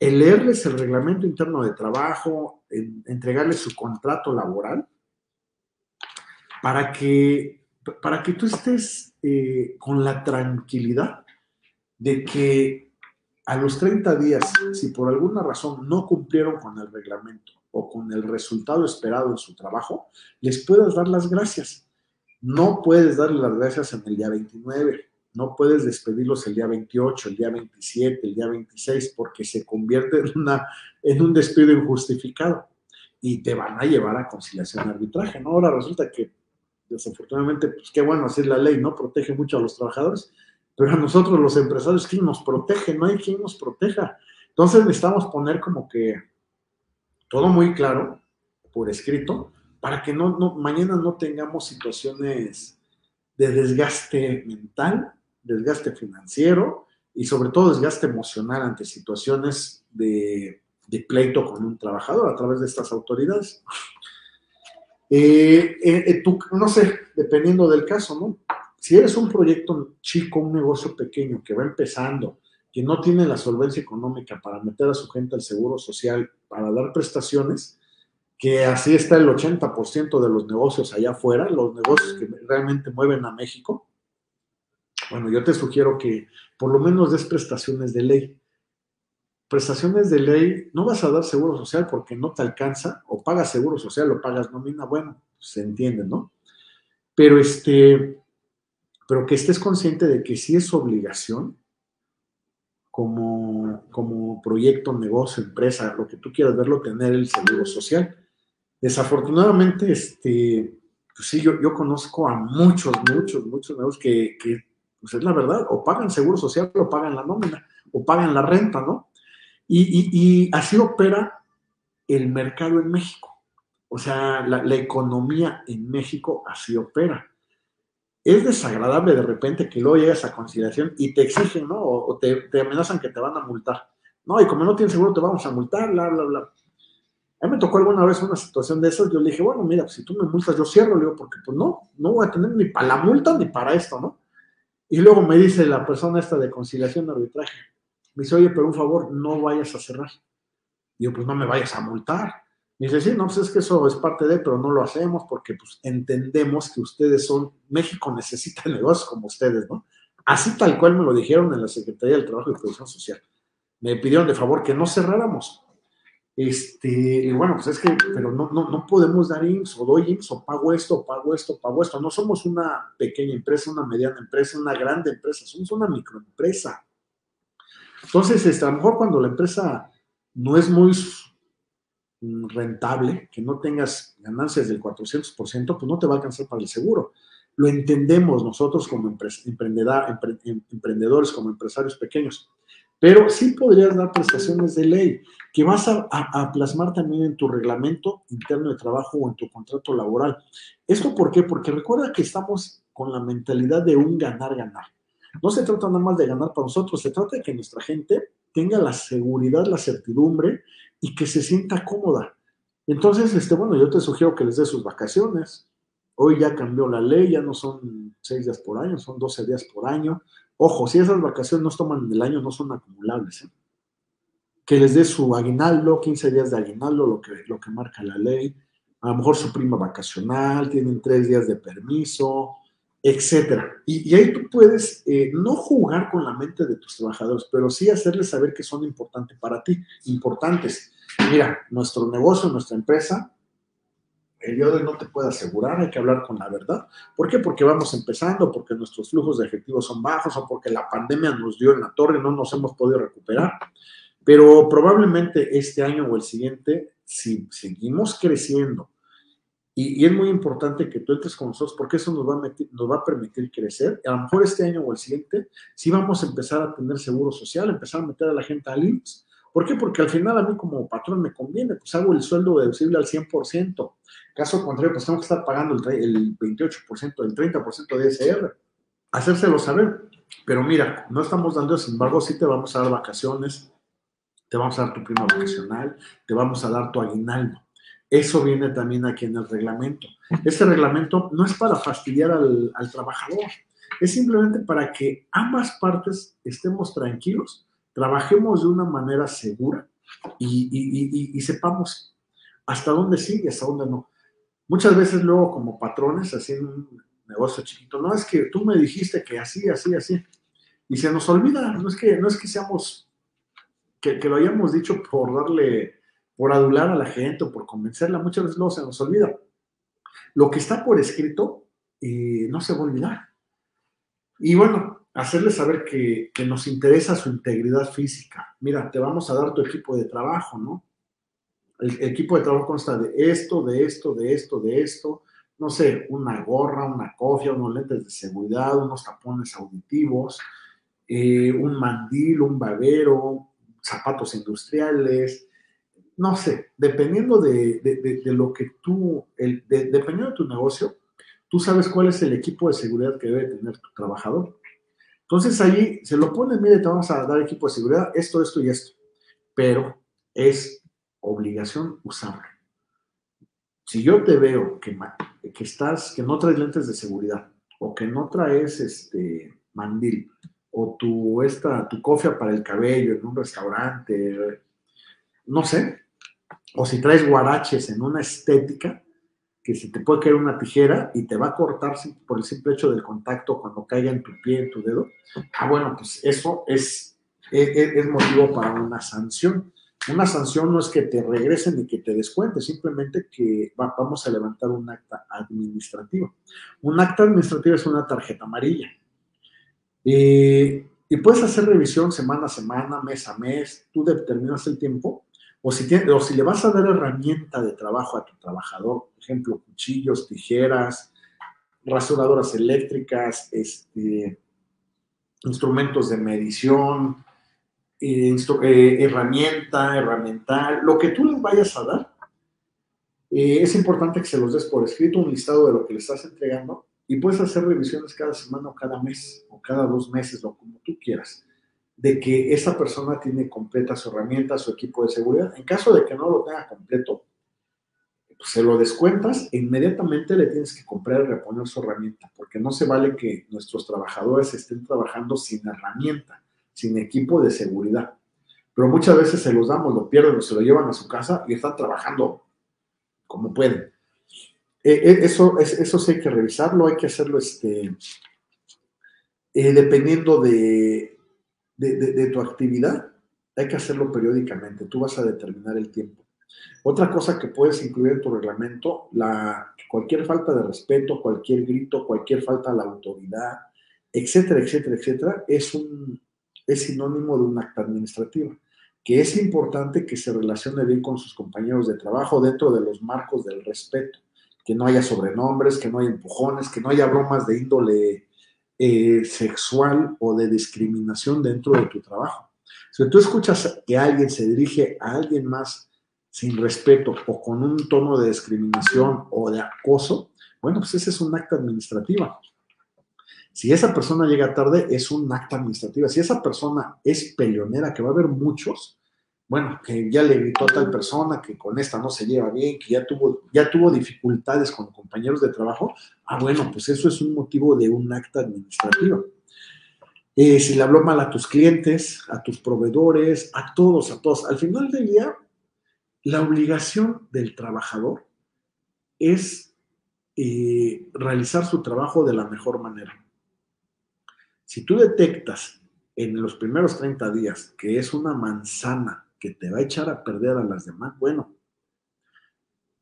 el leerles el reglamento interno de trabajo, entregarles su contrato laboral, para que, para que tú estés eh, con la tranquilidad de que a los 30 días, si por alguna razón no cumplieron con el reglamento o con el resultado esperado en su trabajo, les puedas dar las gracias. No puedes darle las gracias en el día 29, no puedes despedirlos el día 28, el día 27, el día 26, porque se convierte en, una, en un despido injustificado y te van a llevar a conciliación arbitraje, ¿no? Ahora resulta que, desafortunadamente, pues qué bueno, así la ley, ¿no? Protege mucho a los trabajadores, pero a nosotros los empresarios, ¿quién nos protege? No hay quien nos proteja. Entonces necesitamos poner como que todo muy claro, por escrito, para que no, mañana no tengamos situaciones de desgaste mental desgaste financiero y sobre todo desgaste emocional ante situaciones de, pleito con un trabajador a través de estas autoridades. Eh, eh, eh, no sé, dependiendo del caso, ¿no? Si eres un proyecto chico, un negocio pequeño que va empezando, que no tiene la solvencia económica para meter a su gente al seguro social, para dar prestaciones, que así está el 80% de los negocios allá afuera, los negocios que realmente mueven a México, bueno, yo te sugiero que por lo menos des prestaciones de ley. Prestaciones de ley, no vas a dar seguro social porque no te alcanza, o pagas seguro social o pagas nómina, bueno, se entiende, ¿no? Pero este, pero que estés consciente de que si es obligación, como, como proyecto, negocio, empresa, lo que tú quieras verlo, tener el seguro social. Desafortunadamente, este, pues sí, yo, yo conozco a muchos, muchos, muchos negocios que, que pues es la verdad, o pagan seguro social o pagan la nómina, o pagan la renta, ¿no? Y, así opera el mercado en México. O sea, la, economía en México así opera. Es desagradable de repente que luego llegas a conciliación y te exigen, ¿no? O, te, amenazan que te van a multar. No, y como no tienes seguro te vamos a multar, bla, bla, bla. A mí me tocó alguna vez una situación de esas, yo le dije, bueno, mira, pues, si tú me multas, yo cierro, le digo, porque pues no, no voy a tener ni para la multa ni para esto, ¿no? Y luego me dice la persona esta de conciliación arbitraje, me dice, oye, pero un favor, no vayas a cerrar. Yo, pues no me vayas a multar. Dice, sí, no, pues es que eso es parte de, pero no lo hacemos porque pues entendemos que ustedes son, México necesita negocios como ustedes, ¿no? Así tal cual me lo dijeron en la Secretaría del Trabajo y Protección Social. Me pidieron de favor que no cerráramos. Este, y bueno, pues es que, pero no, no, no podemos dar IMSS o doy IMSS o pago esto, pago esto, pago esto. No somos una pequeña empresa, una mediana empresa, una grande empresa, somos una microempresa. Entonces, este, a lo mejor cuando la empresa no es muy rentable, que no tengas ganancias del 400%, pues no te va a alcanzar para el seguro. Lo entendemos nosotros como emprendedores, como empresarios pequeños. Pero sí podrías dar prestaciones de ley que vas a, plasmar también en tu reglamento interno de trabajo o en tu contrato laboral. ¿Esto por qué? Porque recuerda que estamos con la mentalidad de un ganar-ganar. No se trata nada más de ganar para nosotros, se trata de que nuestra gente tenga la seguridad, la certidumbre y que se sienta cómoda. Entonces, este, bueno, yo te sugiero que les dé sus vacaciones. Hoy ya cambió la ley, ya no son seis días por año, son 12 días por año. Ojo, si esas vacaciones no toman en el año, no son acumulables. ¿eh? Que les dé su aguinaldo, 15 días de aguinaldo, lo que, lo que marca la ley. A lo mejor su prima vacacional, tienen tres días de permiso, etcétera. Y, ahí tú puedes eh, no jugar con la mente de tus trabajadores, pero sí hacerles saber que son importantes para ti, importantes. Mira, nuestro negocio, nuestra empresa, el día de hoy no te puede asegurar, hay que hablar con la verdad. ¿Por qué? Porque vamos empezando, porque nuestros flujos de efectivos son bajos o porque la pandemia nos dio en la torre no nos hemos podido recuperar. Pero probablemente este año o el siguiente, si seguimos creciendo, y, es muy importante que tú entres con nosotros porque eso nos va, a nos va a permitir crecer. A lo mejor este año o el siguiente, sí vamos a empezar a tener seguro social, empezar a meter a la gente al IMSS. ¿Por qué? Porque al final a mí como patrón me conviene, pues hago el sueldo deducible al 100%. Caso contrario, pues tengo que estar pagando el, el 28%, el 30% de SR. Hacérselo saber. Pero mira, no estamos dando, sin embargo, sí te vamos a dar vacaciones, te vamos a dar tu prima vacacional, te vamos a dar tu aguinaldo. Eso viene también aquí en el reglamento. Este reglamento no es para fastidiar al, trabajador, es simplemente para que ambas partes estemos tranquilos, trabajemos de una manera segura y, sepamos hasta dónde sí y hasta dónde no. Muchas veces luego como patrones, así en un negocio chiquito, no es que tú me dijiste que así, así, así, y se nos olvida, no es que, no es que seamos, que lo hayamos dicho por darle por adular a la gente o por convencerla, muchas veces luego se nos olvida. Lo que está por escrito eh, no se va a olvidar. Y bueno, hacerle saber que, que, nos interesa su integridad física. Mira, te vamos a dar tu equipo de trabajo, ¿no? El, equipo de trabajo consta de esto, de esto, de esto, de esto. No sé, una gorra, una cofia, unos lentes de seguridad, unos tapones auditivos, eh, un mandil, un babero, zapatos industriales, no sé, dependiendo de, lo que tú, el, dependiendo de tu negocio, tú sabes cuál es el equipo de seguridad que debe tener tu trabajador. Entonces ahí se lo pones, mire, te vamos a dar equipo de seguridad, esto, esto y esto, pero es obligación usarlo. Si yo te veo que, que estás, que no traes lentes de seguridad o que no traes este mandil o tu, esta, tu cofia para el cabello en un restaurante, no sé, o si traes guaraches en una estética, que se te puede caer una tijera y te va a cortar por el simple hecho del contacto cuando caiga en tu pie, en tu dedo, ah, bueno, pues eso es, es, motivo para una sanción. Una sanción no es que te regresen ni que te descuente, simplemente que vamos a levantar un acta administrativa. Un acta administrativa es una tarjeta amarilla. Y puedes hacer revisión semana a semana, mes a mes, tú determinas el tiempo o si, le vas a dar herramienta de trabajo a tu trabajador, por ejemplo, cuchillos, tijeras, rasuradoras eléctricas, este, instrumentos de medición, eh, herramienta, herramental, lo que tú les vayas a dar, eh, es importante que se los des por escrito, un listado de lo que le estás entregando y puedes hacer revisiones cada semana o cada mes o cada dos meses o como tú quieras de que esa persona tiene completa su herramienta, su equipo de seguridad. En caso de que no lo tenga completo, pues se lo descuentas e inmediatamente le tienes que comprar y reponer su herramienta, porque no se vale que nuestros trabajadores estén trabajando sin herramienta, sin equipo de seguridad. Pero muchas veces se los damos, lo pierden o se lo llevan a su casa y están trabajando como pueden. Eh, eh, eso, eso sí hay que revisarlo, hay que hacerlo este, eh, dependiendo de, de, tu actividad, hay que hacerlo periódicamente, tú vas a determinar el tiempo. Otra cosa que puedes incluir en tu reglamento, la, cualquier falta de respeto, cualquier grito, cualquier falta a la autoridad, etcétera, etcétera, etcétera, es, un, es sinónimo de un acta administrativa, que es importante que se relacione bien con sus compañeros de trabajo dentro de los marcos del respeto que no haya sobrenombres, que no haya empujones, que no haya bromas de índole eh, sexual o de discriminación dentro de tu trabajo. Si tú escuchas que alguien se dirige a alguien más sin respeto o con un tono de discriminación o de acoso, bueno, pues ese es un acta administrativa. Si esa persona llega tarde, es un acta administrativa. Si esa persona es peleonera, que va a haber muchos, bueno, que ya le gritó a tal persona que con esta no se lleva bien, que ya tuvo, ya tuvo dificultades con compañeros de trabajo, ah, bueno, pues eso es un motivo de un acta administrativo. Eh, si le habló mal a tus clientes, a tus proveedores, a todos, a todos, al final del día, la obligación del trabajador es eh, realizar su trabajo de la mejor manera. Si tú detectas en los primeros 30 días que es una manzana que te va a echar a perder a las demás, bueno,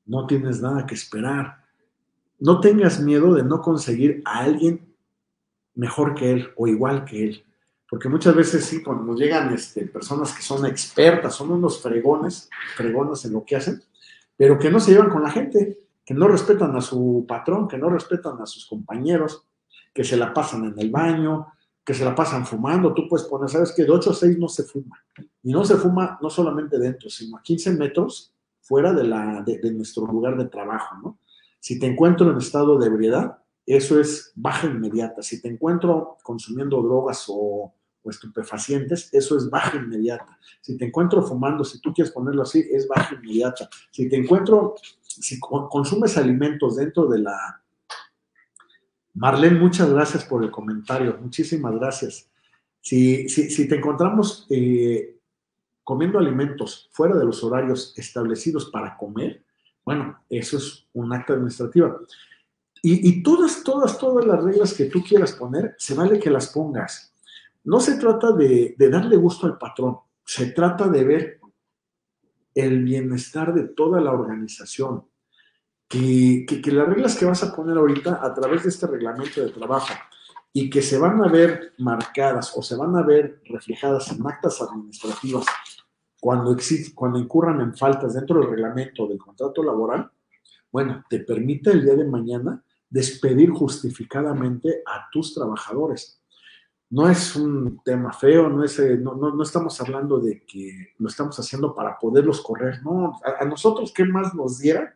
no tienes nada que esperar. No tengas miedo de no conseguir a alguien mejor que él o igual que él. Porque muchas veces sí, cuando nos llegan este, personas que son expertas, son unos fregones, fregones en lo que hacen, pero que no se llevan con la gente, que no respetan a su patrón, que no respetan a sus compañeros, que se la pasan en el baño, que se la pasan fumando. Tú puedes poner, sabes que de 8 a 6 no se fuma. Y no se fuma no solamente dentro, sino a 15 metros fuera de, la, de, nuestro lugar de trabajo, ¿no? Si te encuentro en estado de ebriedad, eso es baja inmediata. Si te encuentro consumiendo drogas o, o, estupefacientes, eso es baja inmediata. Si te encuentro fumando, si tú quieres ponerlo así, es baja inmediata. Si te encuentro, si consumes alimentos dentro de la... Marlene, muchas gracias por el comentario, muchísimas gracias. Si, si, si te encontramos eh, comiendo alimentos fuera de los horarios establecidos para comer, bueno, eso es un acto administrativo. Y, todas, todas, todas las reglas que tú quieras poner, se vale que las pongas. No se trata de, darle gusto al patrón, se trata de ver el bienestar de toda la organización. Que, las reglas que vas a poner ahorita a través de este reglamento de trabajo y que se van a ver marcadas o se van a ver reflejadas en actas administrativas cuando, existe, cuando incurran en faltas dentro del reglamento del contrato laboral, bueno, te permite el día de mañana despedir justificadamente a tus trabajadores. No es un tema feo, no, es, eh, no, no, estamos hablando de que lo estamos haciendo para poderlos correr, no, a, nosotros qué más nos diera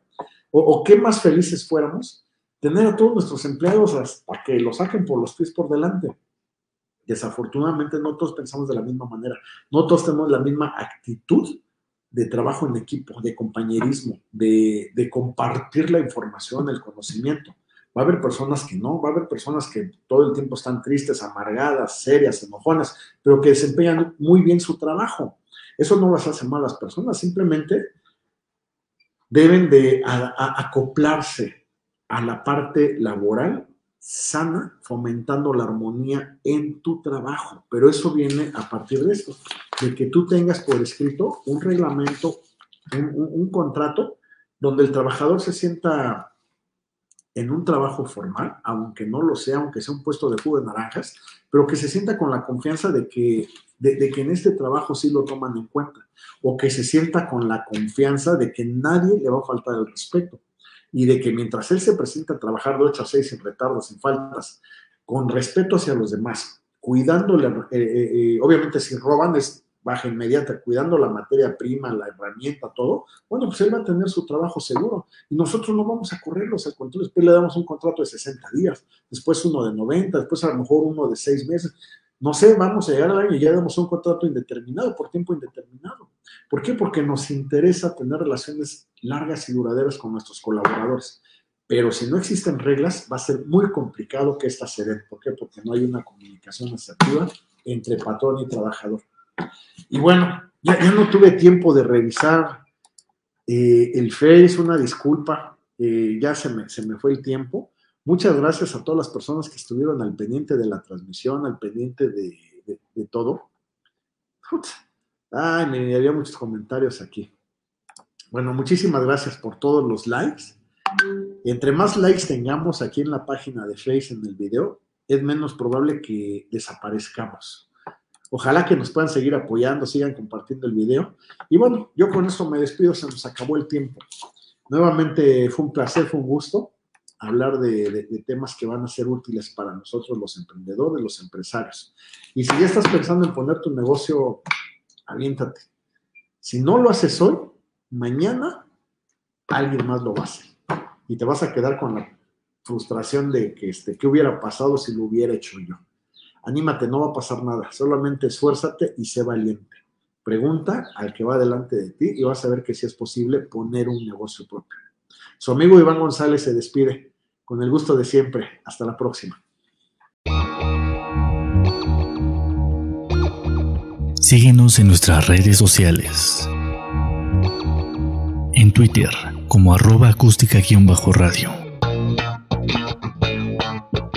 o, qué más felices fuéramos tener a todos nuestros empleados hasta que lo saquen por los pies por delante. Desafortunadamente no todos pensamos de la misma manera, no todos tenemos la misma actitud de trabajo en equipo, de compañerismo, de, compartir la información, el conocimiento. Va a haber personas que no, va a haber personas que todo el tiempo están tristes, amargadas, serias, enojonas, pero que desempeñan muy bien su trabajo. Eso no las hace malas personas, simplemente deben de acoplarse a la parte laboral sana, fomentando la armonía en tu trabajo. Pero eso viene a partir de esto, de que tú tengas por escrito un reglamento, un, contrato, donde el trabajador se sienta en un trabajo formal, aunque no lo sea, aunque sea un puesto de jugo de naranjas, pero que se sienta con la confianza de que, de, que en este trabajo sí lo toman en cuenta, o que se sienta con la confianza de que nadie le va a faltar el respeto y de que mientras él se presenta a trabajar de 8 a 6 sin retardos, sin faltas, con respeto hacia los demás, cuidándole, eh, eh, eh, obviamente si roban es baja inmediata, cuidando la materia prima, la herramienta, todo, bueno, pues él va a tener su trabajo seguro y nosotros no vamos a correrlos al control, después le damos un contrato de 60 días, después uno de 90, después a lo mejor uno de 6 meses. No sé, vamos a llegar al año y ya damos un contrato indeterminado, por tiempo indeterminado. ¿Por qué? Porque nos interesa tener relaciones largas y duraderas con nuestros colaboradores. Pero si no existen reglas, va a ser muy complicado que éstas se den. ¿Por qué? Porque no hay una comunicación asertiva entre patrón y trabajador. Y bueno, ya, no tuve tiempo de revisar eh, el Face, una disculpa, eh, ya se me, se me fue el tiempo. Muchas gracias a todas las personas que estuvieron al pendiente de la transmisión, al pendiente de, de, todo. Ay, me había muchos comentarios aquí. Bueno, muchísimas gracias por todos los likes. Entre más likes tengamos aquí en la página de Face en el video, es menos probable que desaparezcamos. Ojalá que nos puedan seguir apoyando, sigan compartiendo el video. Y bueno, yo con esto me despido, se nos acabó el tiempo. Nuevamente fue un placer, fue un gusto hablar de, temas que van a ser útiles para nosotros los emprendedores, los empresarios. Y si ya estás pensando en poner tu negocio, aviéntate. Si no lo haces hoy, mañana alguien más lo va a hacer. Y te vas a quedar con la frustración de que, este, ¿qué hubiera pasado si lo hubiera hecho yo? Anímate, no va a pasar nada. Solamente esfuérzate y sé valiente. Pregunta al que va delante de ti y vas a ver que si es posible poner un negocio propio. Su amigo Iván González se despide. Con el gusto de siempre. Hasta la próxima. Síguenos en nuestras redes sociales. En Twitter como arroba acústica-radio.